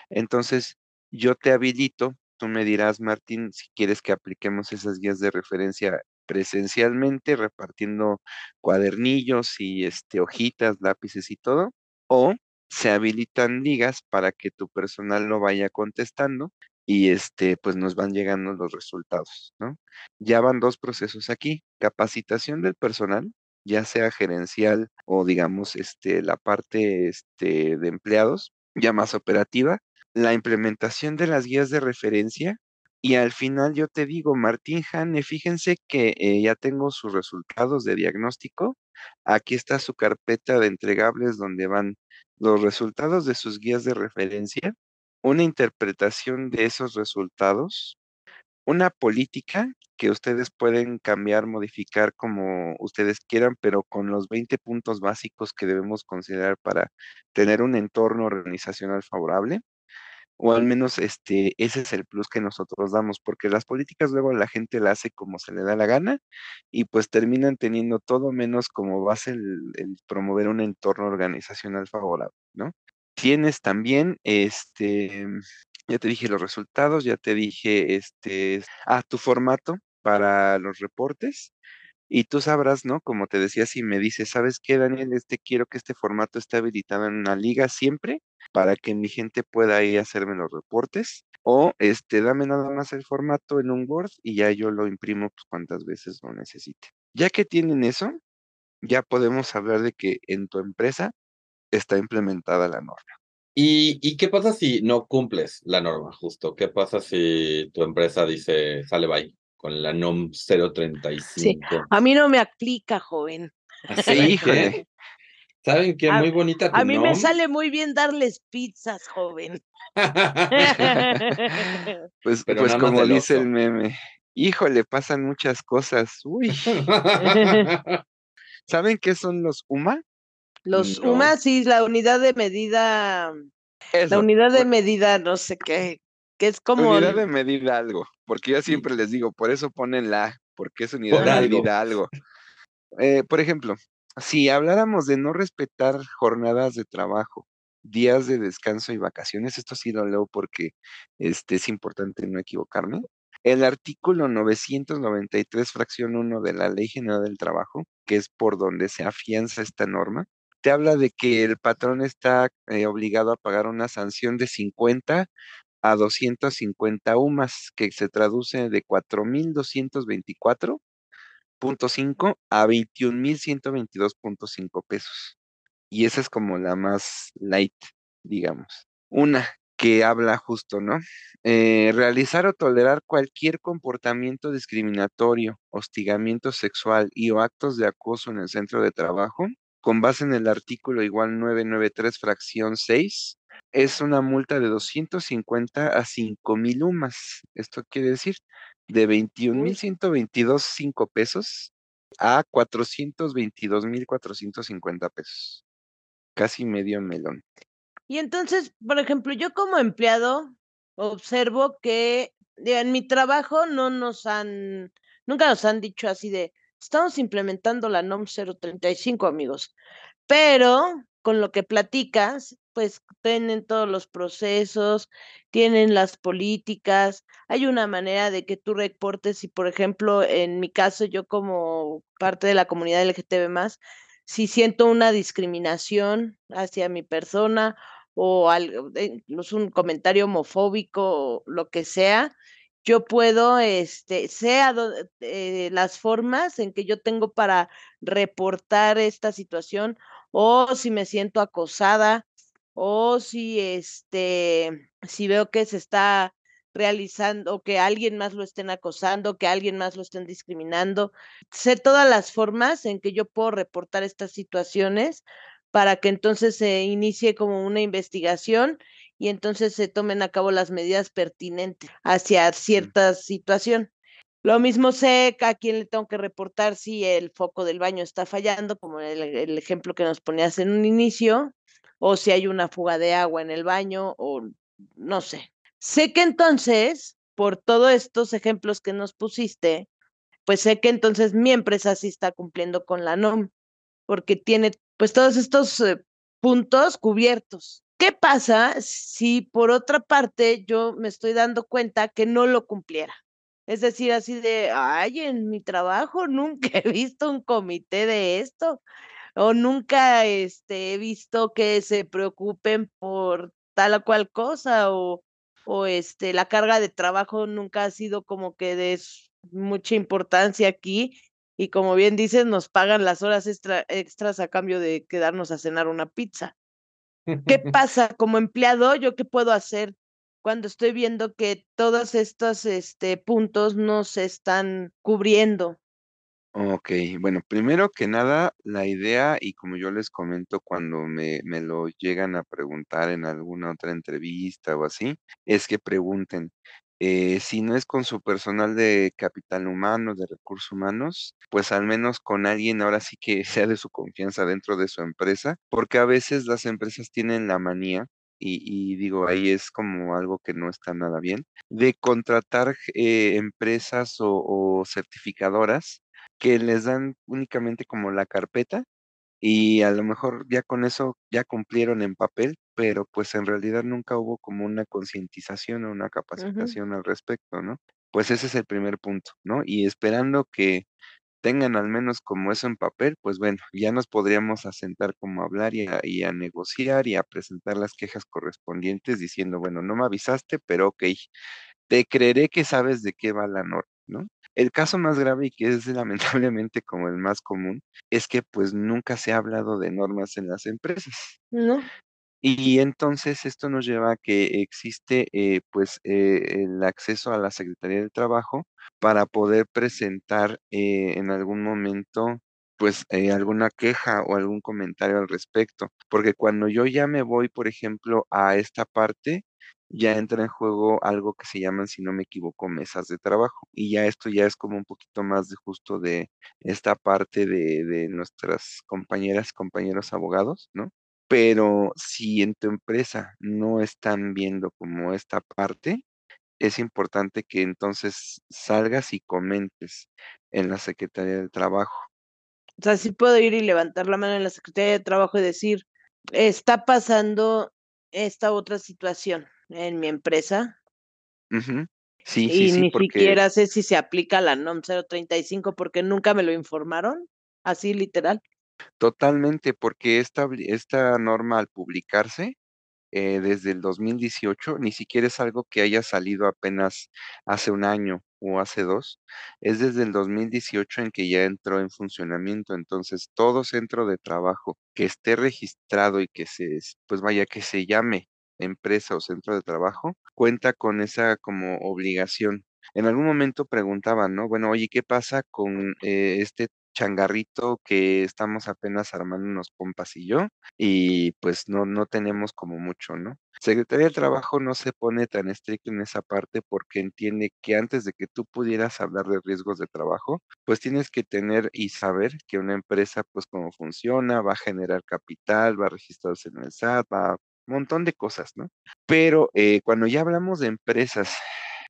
Entonces, yo te habilito Tú me dirás, Martín, si quieres que apliquemos esas guías de referencia presencialmente, repartiendo cuadernillos y este, hojitas, lápices y todo, o se habilitan ligas para que tu personal lo vaya contestando y este, pues nos van llegando los resultados, ¿no? Ya van dos procesos aquí, capacitación del personal, ya sea gerencial o digamos este, la parte este, de empleados, ya más operativa, la implementación de las guías de referencia y al final yo te digo, Martín Hane, fíjense que eh, ya tengo sus resultados de diagnóstico. Aquí está su carpeta de entregables donde van los resultados de sus guías de referencia. una interpretación de esos resultados, una política que ustedes pueden cambiar, modificar como ustedes quieran, pero con los 20 puntos básicos que debemos considerar para tener un entorno organizacional favorable o al menos este, ese es el plus que nosotros damos, porque las políticas luego la gente la hace como se le da la gana y pues terminan teniendo todo menos como base el, promover un entorno organizacional favorable, ¿no? Tienes también, este, ya te dije los resultados, ya te dije, este, ah, tu formato para los reportes. Y tú sabrás, ¿no? Como te decía, si me dices, ¿sabes qué, Daniel? Este quiero que este formato esté habilitado en una liga siempre para que mi gente pueda ir a hacerme los reportes. O este, dame nada más el formato en un Word y ya yo lo imprimo pues, cuantas veces lo necesite. Ya que tienen eso, ya podemos hablar de que en tu empresa está implementada la norma. ¿Y, ¿Y, qué pasa si no cumples la norma, justo? ¿Qué pasa si tu empresa dice, sale bye? Con la NOM 035. a mí no me aplica, joven. Sí, [LAUGHS] híjole. ¿Saben qué? Muy bonita tu A mí me sale muy bien darles pizzas, joven. [LAUGHS] pues, pues como dice el meme, híjole, pasan muchas cosas. Uy. [LAUGHS] ¿Saben qué son los UMA? Los UMA, sí, la unidad de medida. la unidad de medida, no sé qué, que es como... Unidad de medida algo, porque yo siempre les digo, por eso ponen la, porque es unidad de medida algo. Eh, por ejemplo, si habláramos de no respetar jornadas de trabajo, días de descanso y vacaciones, esto sí lo leo porque este, es importante no equivocarme. El artículo 993, fracción 1 de la Ley General del Trabajo, que es por donde se afianza esta norma, te habla de que el patrón está eh, obligado a pagar una sanción de 50 a 250 UMAS, que se traduce de 4.224.5 a 21.122.5 pesos. Y esa es como la más light, digamos. Una que habla justo, ¿no? Eh, realizar o tolerar cualquier comportamiento discriminatorio, hostigamiento sexual y o actos de acoso en el centro de trabajo, con base en el artículo igual 993, fracción 6, es una multa de 250 a 5 mil UMAS. Esto quiere decir de 21.122.5 pesos a 422.450 pesos. Casi medio melón. Y entonces, por ejemplo, yo como empleado observo que en mi trabajo no nos han, nunca nos han dicho así de, estamos implementando la NOM 035, amigos. Pero con lo que platicas, pues tienen todos los procesos, tienen las políticas, hay una manera de que tú reportes y, por ejemplo, en mi caso, yo como parte de la comunidad LGTB más, si siento una discriminación hacia mi persona o algo, incluso un comentario homofóbico o lo que sea, yo puedo, este, sea eh, las formas en que yo tengo para reportar esta situación o si me siento acosada o si este, si veo que se está realizando, que alguien más lo estén acosando, que alguien más lo estén discriminando. Sé todas las formas en que yo puedo reportar estas situaciones para que entonces se inicie como una investigación y entonces se tomen a cabo las medidas pertinentes hacia cierta situación. Lo mismo sé a quién le tengo que reportar si el foco del baño está fallando, como el, el ejemplo que nos ponías en un inicio, o si hay una fuga de agua en el baño o no sé. Sé que entonces, por todos estos ejemplos que nos pusiste, pues sé que entonces mi empresa sí está cumpliendo con la NOM, porque tiene pues todos estos eh, puntos cubiertos. ¿Qué pasa si por otra parte yo me estoy dando cuenta que no lo cumpliera? Es decir, así de, ay, en mi trabajo nunca he visto un comité de esto o nunca este, he visto que se preocupen por tal o cual cosa o, o este, la carga de trabajo nunca ha sido como que de mucha importancia aquí y como bien dices, nos pagan las horas extra, extras a cambio de quedarnos a cenar una pizza. ¿Qué [LAUGHS] pasa como empleado? ¿Yo qué puedo hacer cuando estoy viendo que todos estos este, puntos no se están cubriendo? Ok, bueno, primero que nada, la idea, y como yo les comento cuando me, me lo llegan a preguntar en alguna otra entrevista o así, es que pregunten, eh, si no es con su personal de capital humano, de recursos humanos, pues al menos con alguien ahora sí que [LAUGHS] sea de su confianza dentro de su empresa, porque a veces las empresas tienen la manía y, digo, ahí es como algo que no está nada bien, de contratar eh, empresas o certificadoras que les dan únicamente como la carpeta y a lo mejor ya con eso ya cumplieron en papel, pero pues en realidad nunca hubo como una concientización o una capacitación al respecto, ¿no? Pues ese es el primer punto, ¿no? Y esperando que tengan al menos como eso en papel, pues bueno, ya nos podríamos asentar como a hablar y a, y a negociar y a presentar las quejas correspondientes diciendo, bueno, no me avisaste, pero ok, te creeré que sabes de qué va la norma, ¿no? El caso más grave y que es lamentablemente como el más común, es que pues nunca se ha hablado de normas en las empresas. No. Y entonces esto nos lleva a que existe eh, pues eh, el acceso a la Secretaría del Trabajo para poder presentar eh, en algún momento pues eh, alguna queja o algún comentario al respecto. Porque cuando yo ya me voy, por ejemplo, a esta parte, ya entra en juego algo que se llaman, si no me equivoco, mesas de trabajo. Y ya esto ya es como un poquito más de justo de esta parte de, de nuestras compañeras, compañeros abogados, ¿no? Pero si en tu empresa no están viendo como esta parte, es importante que entonces salgas y comentes en la Secretaría del Trabajo. O sea, sí puedo ir y levantar la mano en la Secretaría de Trabajo y decir, está pasando esta otra situación en mi empresa. Sí, sí, y sí, ni porque siquiera sé si se aplica la NOM 035 porque nunca me lo informaron, así literal. totalmente, porque esta, esta norma al publicarse eh, desde el 2018, ni siquiera es algo que haya salido apenas hace un año o hace dos, es desde el 2018 en que ya entró en funcionamiento. Entonces, todo centro de trabajo que esté registrado y que se, pues vaya, que se llame empresa o centro de trabajo, cuenta con esa como obligación. En algún momento preguntaban, ¿no? Bueno, oye, ¿qué pasa con eh, este changarrito que estamos apenas armando unos compas y yo? y pues no, no tenemos como mucho, ¿no? Secretaría del Trabajo no se pone tan estricto en esa parte porque entiende que antes de que tú pudieras hablar de riesgos de trabajo, pues tienes que tener y saber que una empresa, pues cómo funciona, va a generar capital, va a registrarse en el SAT, va a montón de cosas, ¿no? Pero eh, cuando ya hablamos de empresas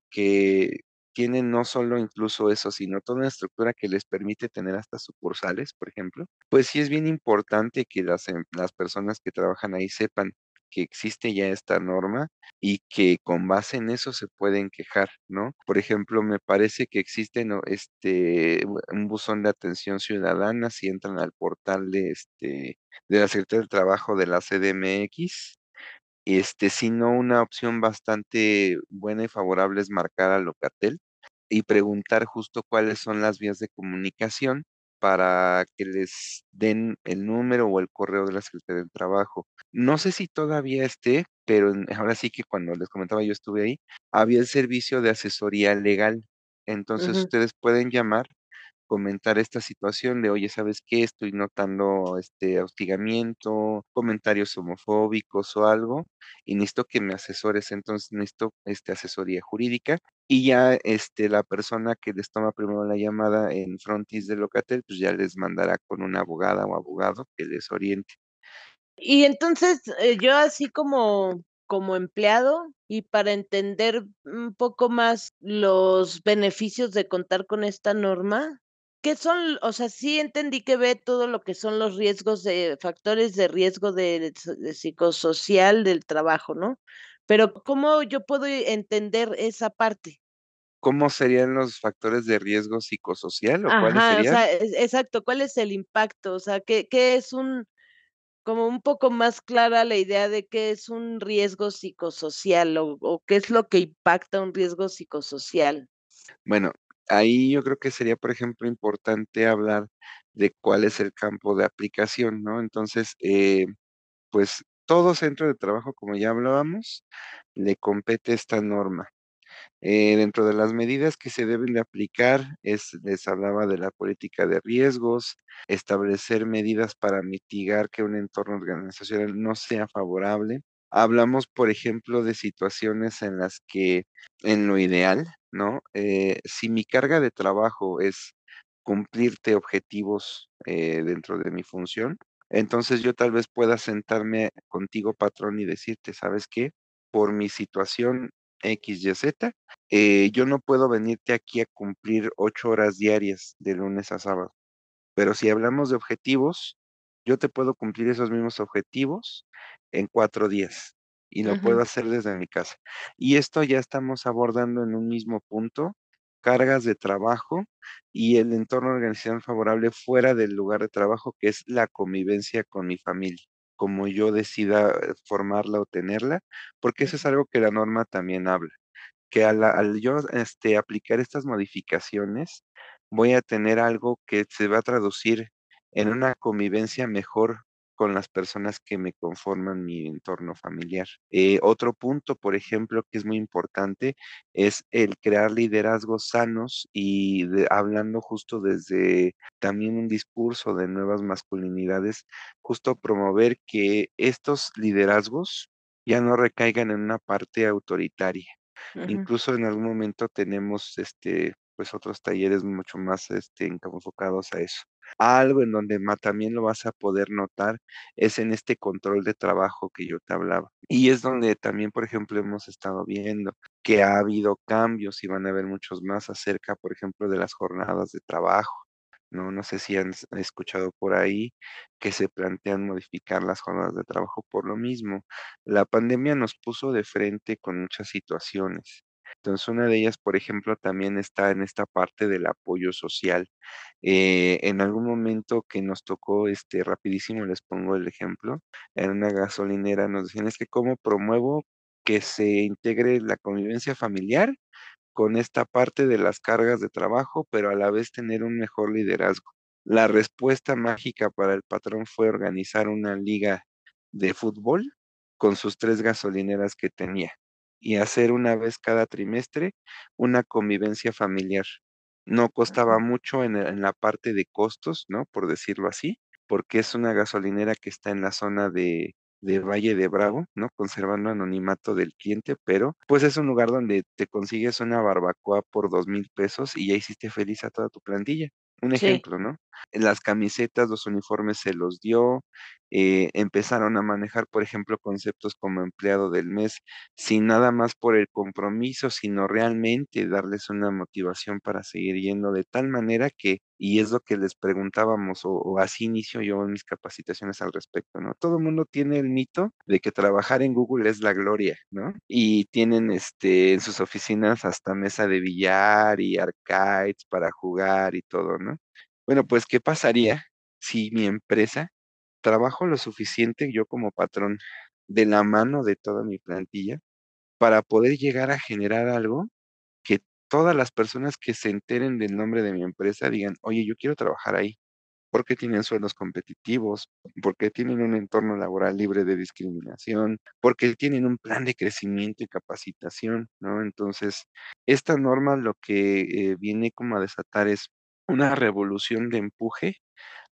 que tienen no solo incluso eso, sino toda una estructura que les permite tener hasta sucursales, por ejemplo, pues sí es bien importante que las, em- las personas que trabajan ahí sepan que existe ya esta norma y que con base en eso se pueden quejar, ¿no? Por ejemplo, me parece que existe este, un buzón de atención ciudadana, si entran al portal de, este, de la Secretaría del Trabajo de la CDMX, este, si no, una opción bastante buena y favorable es marcar a Locatel y preguntar justo cuáles son las vías de comunicación para que les den el número o el correo de la Secretaría del Trabajo. No sé si todavía esté, pero ahora sí que cuando les comentaba yo estuve ahí, había el servicio de asesoría legal. Entonces ustedes pueden llamar comentar esta situación de, oye, ¿sabes qué? Estoy notando este hostigamiento, comentarios homofóbicos o algo, y necesito que me asesores, entonces necesito este, asesoría jurídica. Y ya este, la persona que les toma primero la llamada en frontis de Locatel, pues ya les mandará con una abogada o abogado que les oriente. Y entonces, eh, yo así como como empleado y para entender un poco más los beneficios de contar con esta norma, ¿qué son? O sea, sí entendí que ve todo lo que son los riesgos de factores de riesgo de psicosocial del trabajo, ¿no? Pero, ¿cómo yo puedo entender esa parte? ¿Cómo serían los factores de riesgo psicosocial o cuáles Ajá, o serían? sea, exacto, ¿cuál es el impacto? O sea, ¿qué qué es un como un poco más clara la idea de qué es un riesgo psicosocial o o qué es lo que impacta un riesgo psicosocial. Bueno, ahí yo creo que sería, por ejemplo, importante hablar de cuál es el campo de aplicación, ¿no? Entonces, eh, pues todo centro de trabajo, como ya hablábamos, le compete esta norma. Eh, dentro de las medidas que se deben de aplicar, es, les hablaba de la política de riesgos, establecer medidas para mitigar que un entorno organizacional no sea favorable. Hablamos, por ejemplo, de situaciones en las que, en lo ideal, ¿no? Eh, si mi carga de trabajo es cumplirte objetivos eh, dentro de mi función, entonces yo tal vez pueda sentarme contigo, patrón, y decirte, ¿sabes qué? Por mi situación X, Y, Z, eh, yo no puedo venirte aquí a cumplir ocho horas diarias de lunes a sábado. Pero si hablamos de objetivos, yo te puedo cumplir esos mismos objetivos en cuatro días y lo puedo hacer desde mi casa. Y esto ya estamos abordando en un mismo punto, cargas de trabajo y el entorno organizacional favorable fuera del lugar de trabajo, que es la convivencia con mi familia, como yo decida eh, formarla o tenerla, porque eso es algo que la norma también habla, que al, al yo este, aplicar estas modificaciones, voy a tener algo que se va a traducir en una convivencia mejor con las personas que me conforman mi entorno familiar. Eh, otro punto, por ejemplo, que es muy importante, es el crear liderazgos sanos y hablando justo desde también un discurso de nuevas masculinidades, justo promover que estos liderazgos ya no recaigan en una parte autoritaria. Incluso en algún momento tenemos este pues otros talleres mucho más este, enfocados a eso. Algo en donde también lo vas a poder notar es en este control de trabajo que yo te hablaba. Y es donde también, por ejemplo, hemos estado viendo que ha habido cambios y van a haber muchos más acerca, por ejemplo, de las jornadas de trabajo. No, no sé si han escuchado por ahí que se plantean modificar las jornadas de trabajo por lo mismo. La pandemia nos puso de frente con muchas situaciones entonces, una de ellas, por ejemplo, también está en esta parte del apoyo social. Eh, en algún momento que nos tocó, este, rapidísimo les pongo el ejemplo, en una gasolinera nos decían, es que cómo promuevo que se integre la convivencia familiar con esta parte de las cargas de trabajo, pero a la vez tener un mejor liderazgo. La respuesta mágica para el patrón fue organizar una liga de fútbol con sus tres gasolineras que tenía y hacer una vez cada trimestre una convivencia familiar. No costaba mucho en, la parte de costos, ¿no? Por decirlo así, porque es una gasolinera que está en la zona de, de Valle de Bravo, ¿no? Conservando anonimato del cliente, pero pues es un lugar donde te consigues una barbacoa por dos mil pesos y ya hiciste feliz a toda tu plantilla. Un ejemplo, ¿no? Las camisetas, los uniformes se los dio, eh, empezaron a manejar, por ejemplo, conceptos como empleado del mes, sin nada más por el compromiso, sino realmente darles una motivación para seguir yendo de tal manera que, y es lo que les preguntábamos, o, así inicio yo mis capacitaciones al respecto, ¿no? Todo el mundo tiene el mito de que trabajar en Google es la gloria, ¿no? Y tienen este, en sus oficinas hasta mesa de billar y arcades para jugar y todo, ¿no? Bueno, pues, ¿qué pasaría si mi empresa trabajo lo suficiente yo como patrón de la mano de toda mi plantilla para poder llegar a generar algo que todas las personas que se enteren del nombre de mi empresa digan, oye, yo quiero trabajar ahí, porque tienen sueldos competitivos, porque tienen un entorno laboral libre de discriminación, porque tienen un plan de crecimiento y capacitación, ¿no? Entonces, esta norma lo que eh, viene como a desatar es una revolución de empuje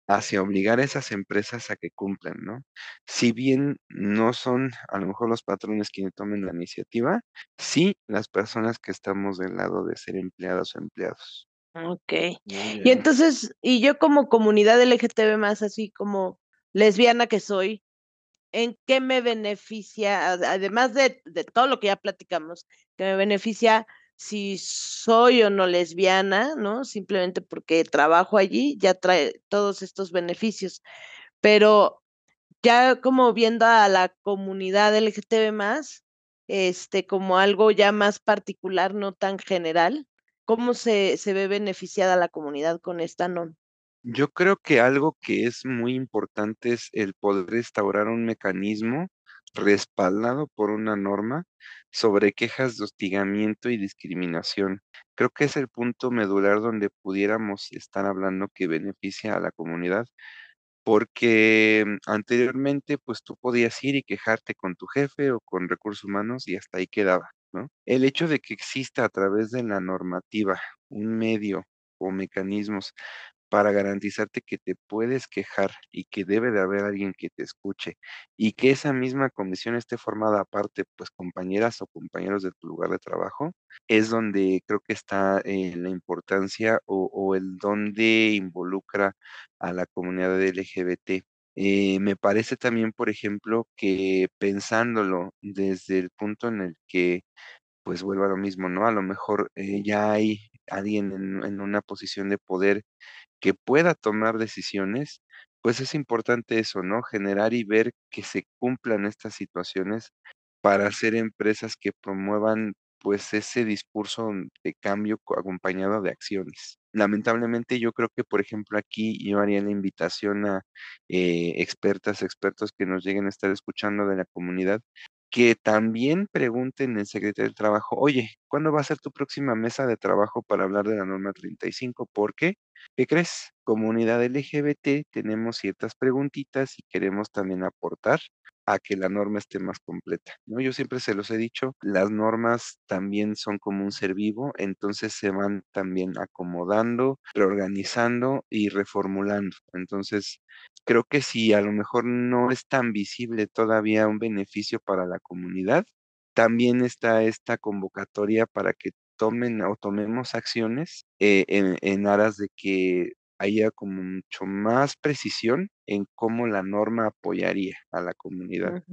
hacia obligar a esas empresas a que cumplan, ¿no? Si bien no son a lo mejor los patrones quienes tomen la iniciativa, sí las personas que estamos del lado de ser empleados o empleados. Ok. Y entonces, y yo como comunidad LGTB más, así como lesbiana que soy, ¿en qué me beneficia, además de, de todo lo que ya platicamos, que me beneficia si soy o no lesbiana, ¿no? Simplemente porque trabajo allí, ya trae todos estos beneficios. Pero ya como viendo a la comunidad LGTB más, este, como algo ya más particular, no tan general, ¿cómo se, se ve beneficiada la comunidad con esta no? Yo creo que algo que es muy importante es el poder restaurar un mecanismo respaldado por una norma sobre quejas de hostigamiento y discriminación. Creo que es el punto medular donde pudiéramos estar hablando que beneficia a la comunidad, porque mm, anteriormente pues tú podías ir y quejarte con tu jefe o con recursos humanos y hasta ahí quedaba. ¿no? El hecho de que exista a través de la normativa un medio o mecanismos para garantizarte que te puedes quejar y que debe de haber alguien que te escuche y que esa misma comisión esté formada aparte, pues compañeras o compañeros de tu lugar de trabajo, es donde creo que está eh, la importancia o, el donde involucra a la comunidad LGBT. Eh, me parece también, por ejemplo, que pensándolo desde el punto en el que, pues vuelvo a lo mismo, ¿no? A lo mejor eh, ya hay alguien en, en una posición de poder que pueda tomar decisiones, pues es importante eso, ¿no? Generar y ver que se cumplan estas situaciones para hacer empresas que promuevan pues ese discurso de cambio acompañado de acciones. Lamentablemente yo creo que, por ejemplo, aquí yo haría la invitación a eh, expertas, expertos que nos lleguen a estar escuchando de la comunidad, que también pregunten en Secretaría del Trabajo, oye, ¿cuándo va a ser tu próxima mesa de trabajo para hablar de la norma 35? ¿Por qué? ¿Qué crees? Comunidad LGBT tenemos ciertas preguntitas y queremos también aportar a que la norma esté más completa, ¿no? Yo siempre se los he dicho, las normas también son como un ser vivo, entonces se van también acomodando, reorganizando y reformulando. Entonces, creo que si a lo mejor no es tan visible todavía un beneficio para la comunidad, también está esta convocatoria para que tomen o tomemos acciones eh, en, en aras de que haya como mucho más precisión en cómo la norma apoyaría a la comunidad.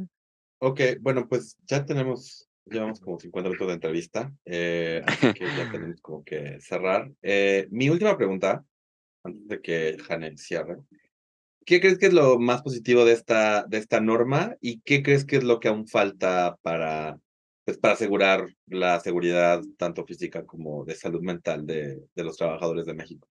Ok, bueno, pues ya tenemos, llevamos como 50 minutos de entrevista, eh, así [LAUGHS] que ya tenemos como que cerrar. Eh, mi última pregunta, antes de que Jane cierre, ¿qué crees que es lo más positivo de esta, de esta norma y qué crees que es lo que aún falta para, pues, para asegurar la seguridad tanto física como de salud mental de, de los trabajadores de México?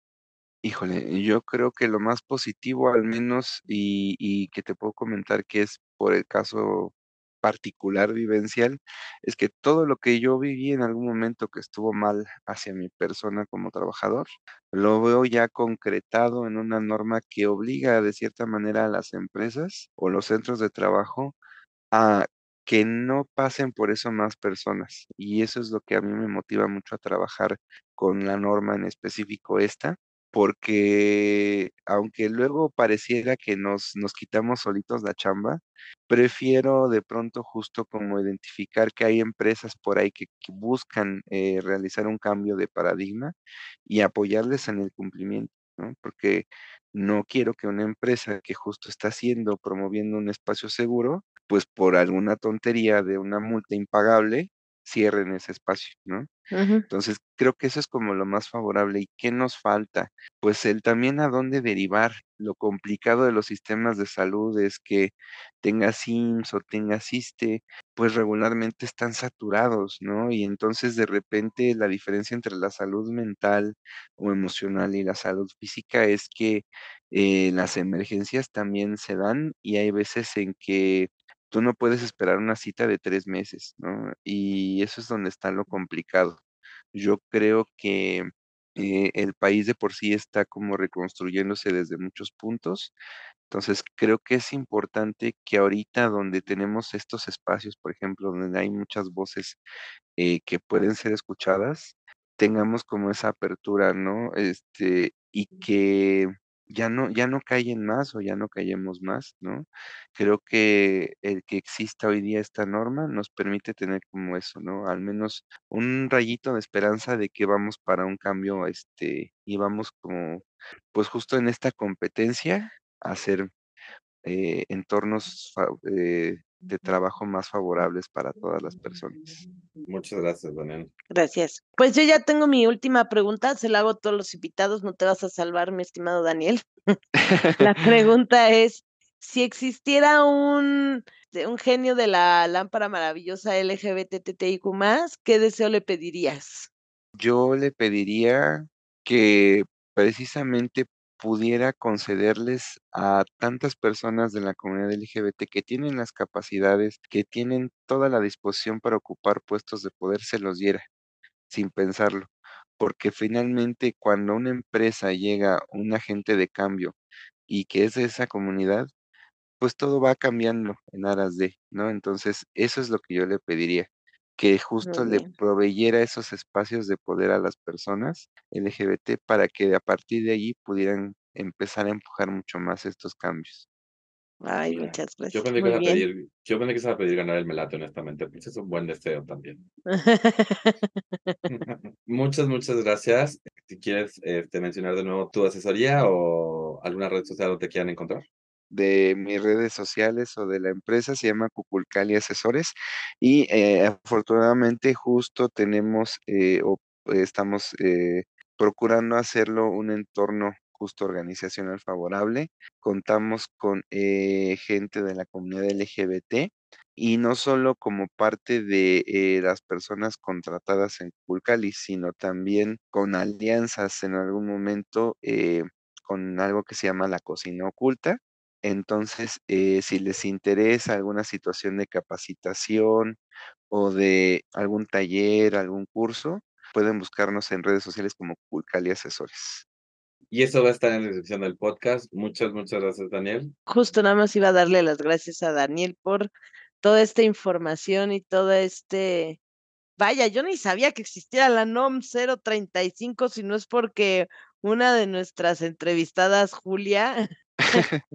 Híjole, yo creo que lo más positivo al menos y, que te puedo comentar que es por el caso particular vivencial, es que todo lo que yo viví en algún momento que estuvo mal hacia mi persona como trabajador, lo veo ya concretado en una norma que obliga de cierta manera a las empresas o los centros de trabajo a que no pasen por eso más personas. Y eso es lo que a mí me motiva mucho a trabajar con la norma en específico esta, porque aunque luego pareciera que nos, nos quitamos solitos la chamba, prefiero de pronto justo como identificar que hay empresas por ahí que, buscan eh, realizar un cambio de paradigma y apoyarles en el cumplimiento. Porque no quiero que una empresa que justo está haciendo, promoviendo un espacio seguro, pues por alguna tontería de una multa impagable, cierren ese espacio, ¿no? Entonces, creo que eso es como lo más favorable. ¿Y qué nos falta? Pues el también a dónde derivar. Lo complicado de los sistemas de salud es que tengas IMSS o tengas ISSSTE, pues regularmente están saturados, ¿no? Y entonces de repente la diferencia entre la salud mental o emocional y la salud física es que eh, las emergencias también se dan y hay veces en que tú no puedes esperar una cita de tres meses, ¿no? Y eso es donde está lo complicado. Yo creo que eh, el país de por sí está como reconstruyéndose desde muchos puntos. Entonces, creo que es importante que ahorita donde tenemos estos espacios, por ejemplo, donde hay muchas voces eh, que pueden ser escuchadas, tengamos como esa apertura, ¿no? Este, y que ya no, ya no callen más o ya no callemos más, ¿no? Creo que el que exista hoy día esta norma nos permite tener como eso, ¿no? Al menos un rayito de esperanza de que vamos para un cambio, este, y vamos como, pues justo en esta competencia a hacer eh, entornos eh, de trabajo más favorables para todas las personas. Muchas gracias, Daniel. Gracias. Pues yo ya tengo mi última pregunta, se la hago a todos los invitados, no te vas a salvar, mi estimado Daniel. [LAUGHS] La pregunta es, si existiera un, genio de la lámpara maravillosa LGBTTIQ+, ¿qué deseo le pedirías? Yo le pediría que precisamente pudiera concederles a tantas personas de la comunidad LGBT que tienen las capacidades, que tienen toda la disposición para ocupar puestos de poder, se los diera, sin pensarlo. Porque finalmente cuando una empresa llega un agente de cambio y que es de esa comunidad, pues todo va cambiando en aras de, ¿no? Entonces, eso es lo que yo le pediría, que justo le proveyera esos espacios de poder a las personas LGBT para que a partir de allí pudieran empezar a empujar mucho más estos cambios. Ay, muchas Yo gracias. pensé que ibas a pedir, yo pensé que ibas a pedir ganar el melate, honestamente, pues es un buen deseo también. [LAUGHS] [LAUGHS] Muchas, muchas gracias. Si quieres este, mencionar de nuevo tu asesoría o alguna red social donde te quieran encontrar. De mis redes sociales o de la empresa, se llama Cuculcali Asesores y eh, afortunadamente justo tenemos eh, o estamos eh, procurando hacerlo un entorno justo organizacional favorable. Contamos con eh, gente de la comunidad LGBT y no solo como parte de las personas contratadas en Cuculcali, sino también con alianzas en algún momento con algo que se llama la cocina oculta. Entonces, eh, si les interesa alguna situación de capacitación o de algún taller, algún curso, pueden buscarnos en redes sociales como Culcali Asesores. Y eso va a estar en la descripción del podcast. Muchas, muchas gracias, Daniel. Justo nada más iba a darle las gracias a Daniel por toda esta información y todo este... Vaya, yo ni sabía que existía la NOM 035, si no es porque una de nuestras entrevistadas, Julia, [LAUGHS]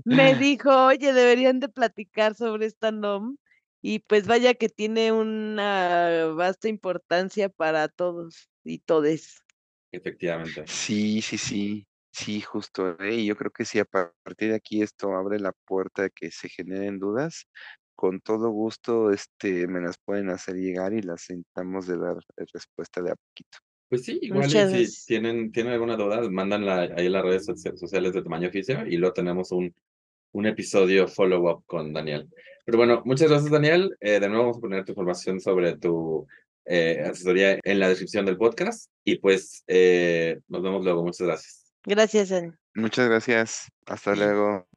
me [LAUGHS] dijo, oye, deberían de platicar sobre esta NOM. Y pues vaya que tiene una vasta importancia para todos y todes. Efectivamente. Sí, sí, sí, sí, justo. ¿eh? Y yo creo que si a partir de aquí esto abre la puerta a que se generen dudas, con todo gusto este, me las pueden hacer llegar y las intentamos de dar eh, respuesta de a poquito. Pues sí, igual y si tienen, tienen alguna duda, mándanla ahí en las redes socia- sociales de Tamaño Oficio y luego tenemos un, un episodio follow-up con Daniel. Pero bueno, muchas gracias, Daniel. Eh, de nuevo vamos a poner tu información sobre tu eh, asesoría en la descripción del podcast y pues eh, nos vemos luego. Muchas gracias. Gracias, Dani. Muchas gracias. Hasta luego.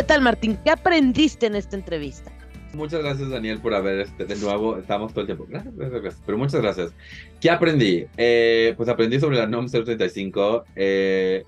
¿Qué tal, Martín? ¿Qué aprendiste en esta entrevista? Muchas gracias, Daniel, por haber, este, de nuevo, estamos todo el tiempo. Gracias, gracias. Pero muchas gracias. ¿Qué aprendí? Eh, pues aprendí sobre la NOM 035. Eh,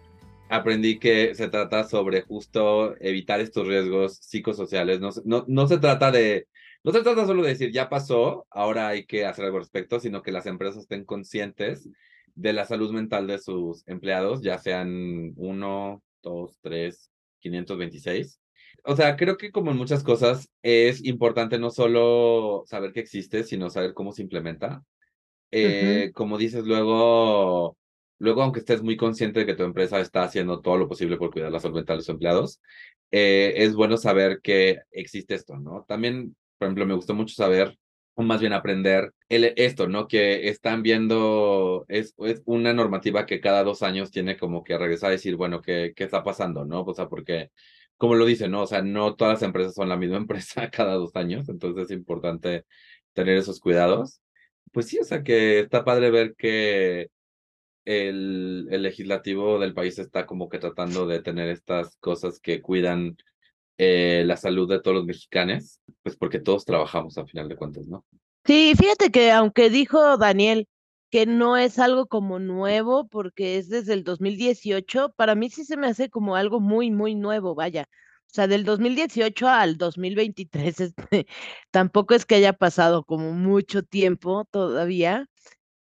aprendí que se trata sobre justo evitar estos riesgos psicosociales. No, no, no se trata de, no se trata solo de decir, ya pasó, ahora hay que hacer algo al respecto, sino que las empresas estén conscientes de la salud mental de sus empleados, ya sean uno, dos, tres, 526. O sea, creo que como en muchas cosas es importante no solo saber que existe, sino saber cómo se implementa. Eh, Como dices, luego, luego, aunque estés muy consciente de que tu empresa está haciendo todo lo posible por cuidar la salud de sus empleados, eh, es bueno saber que existe esto, ¿no? También, por ejemplo, me gustó mucho saber, o más bien aprender el, esto, ¿no? Que están viendo, es, es una normativa que cada dos años tiene como que regresar a decir, bueno, ¿qué, qué está pasando, no? O sea, porque como lo dice, ¿no? O sea, no todas las empresas son la misma [LAUGHS] empresa cada dos años, entonces es importante tener esos cuidados. Pues sí, o sea, que está padre ver que el, el legislativo del país está como que tratando de tener estas cosas que cuidan eh, la salud de todos los mexicanos, pues porque todos trabajamos a final de cuentas, ¿no? Sí, fíjate que aunque dijo Daniel que no es algo como nuevo porque es desde el 2018, para mí sí se me hace como algo muy, muy nuevo, vaya. O sea, del 2018 al 2023, [LAUGHS] este, tampoco es que haya pasado como mucho tiempo todavía.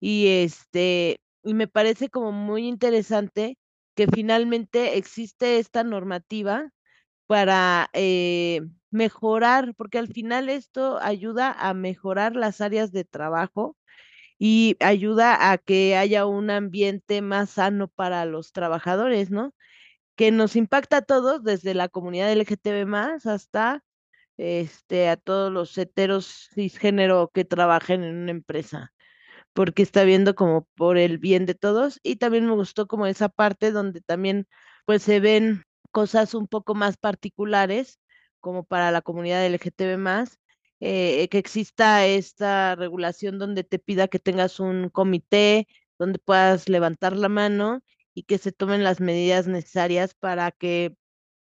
Y este, y me parece como muy interesante que finalmente existe esta normativa para eh, mejorar, porque al final esto ayuda a mejorar las áreas de trabajo y ayuda a que haya un ambiente más sano para los trabajadores, ¿no? Que nos impacta a todos, desde la comunidad LGTB más hasta este, a todos los heteros cisgénero que trabajen en una empresa porque está viendo como por el bien de todos y también me gustó como esa parte donde también pues se ven cosas un poco más particulares como para la comunidad LGTB más, eh, que exista esta regulación donde te pida que tengas un comité donde puedas levantar la mano y que se tomen las medidas necesarias para que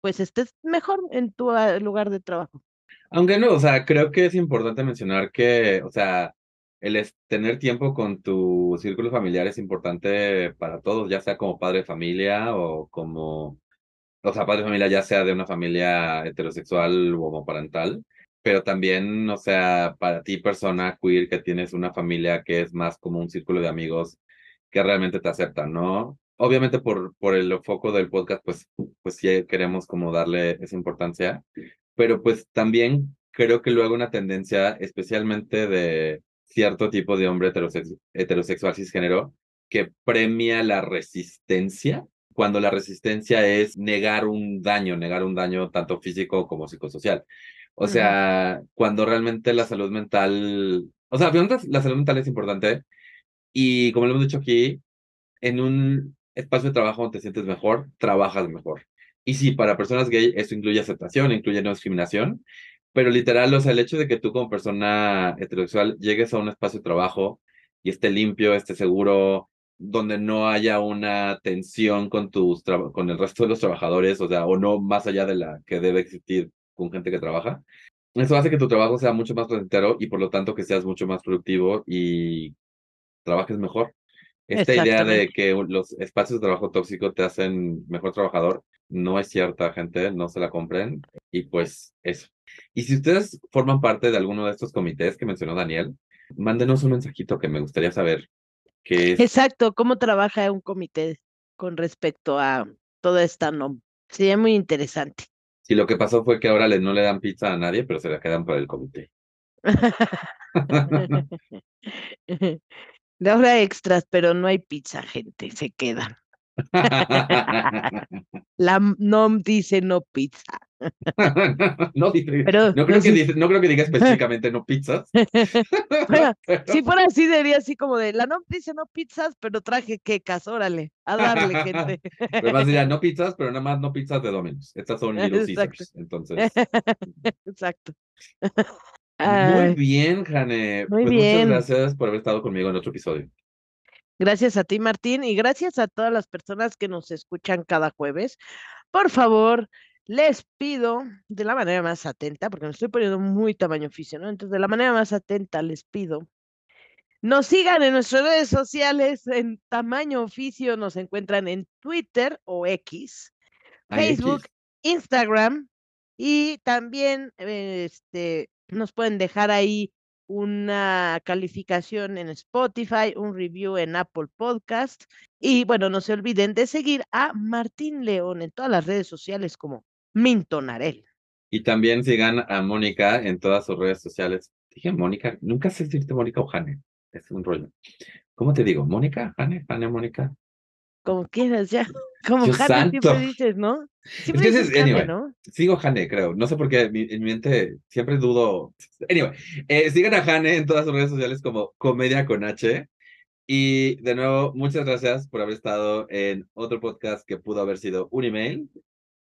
pues estés mejor en tu ah, lugar de trabajo. Aunque no, o sea, creo que es importante mencionar que, o sea, el tener tiempo con tu círculo familiar es importante para todos, ya sea como padre de familia o como, o sea, padre de familia ya sea de una familia heterosexual o homoparental, pero también, o sea, para ti persona queer que tienes una familia que es más como un círculo de amigos que realmente te aceptan, ¿no? Obviamente por, por el foco del podcast, pues, pues sí queremos como darle esa importancia, pero pues también creo que luego una tendencia, especialmente de cierto tipo de hombre heterosexual cisgénero, que premia la resistencia, cuando la resistencia es negar un daño, negar un daño tanto físico como psicosocial. O sea, cuando realmente la salud mental, o sea, la salud mental es importante y como lo hemos dicho aquí, en un espacio de trabajo donde te sientes mejor, trabajas mejor. Y sí, para personas gay eso incluye aceptación, incluye no discriminación, pero literal, o sea, el hecho de que tú como persona heterosexual llegues a un espacio de trabajo y esté limpio, esté seguro, donde no haya una tensión con tus con el resto de los trabajadores, o sea, o no más allá de la que debe existir con gente que trabaja. Eso hace que tu trabajo sea mucho más placentero y por lo tanto que seas mucho más productivo y trabajes mejor. Esta idea de que los espacios de trabajo tóxico te hacen mejor trabajador no es cierta, gente, no se la compren. Y pues eso. Y si ustedes forman parte de alguno de estos comités que mencionó Daniel, mándenos un mensajito que me gustaría saber. Qué es... Exacto, cómo trabaja un comité con respecto a toda esta no. Sería muy interesante. Si lo que pasó fue que ahora le, no le dan pizza a nadie, pero se la quedan para el comité. [LAUGHS] De ahora extras, pero no hay pizza, gente, se quedan. [LAUGHS] [LAUGHS] La NOM dice no pizza. [LAUGHS] no, no, creo que no creo que diga específicamente no pizzas. [LAUGHS] si [LAUGHS] fuera así, diría así como de la NOM dice no pizzas, pero traje quecas, órale, a darle, gente. Pero más diría no pizzas, pero nada más no pizzas de Domino's. Estas son Little Caesars, entonces. Exacto. Muy bien, Jane. Muy pues bien. Muchas gracias por haber estado conmigo en otro episodio. Gracias a ti, Martín, y gracias a todas las personas que nos escuchan cada jueves. Por favor, les pido de la manera más atenta, porque me estoy poniendo muy tamaño oficio, ¿no? Entonces, de la manera más atenta les pido. Nos sigan en nuestras redes sociales en tamaño oficio, nos encuentran en Twitter o X, Facebook, Instagram y también este, nos pueden dejar ahí una calificación en Spotify, un review en Apple Podcast. Y bueno, no se olviden de seguir a Martín León en todas las redes sociales como Mintonarel. Y también sigan a Mónica en todas sus redes sociales. Dije Mónica, nunca sé si Mónica o Jane. Es un rollo. ¿Cómo te digo? ¿Mónica? ¿Jane? ¿Jane Mónica? Como quieras, ya. [LAUGHS] Como Jane siempre dices, ¿no? Siempre es que anyway, ¿no? Sigo Jane, creo. No sé por qué en mi mente siempre dudo. Anyway, eh, sigan a Jane en todas sus redes sociales como Comedia con H. Y de nuevo, muchas gracias por haber estado en otro podcast que pudo haber sido un email.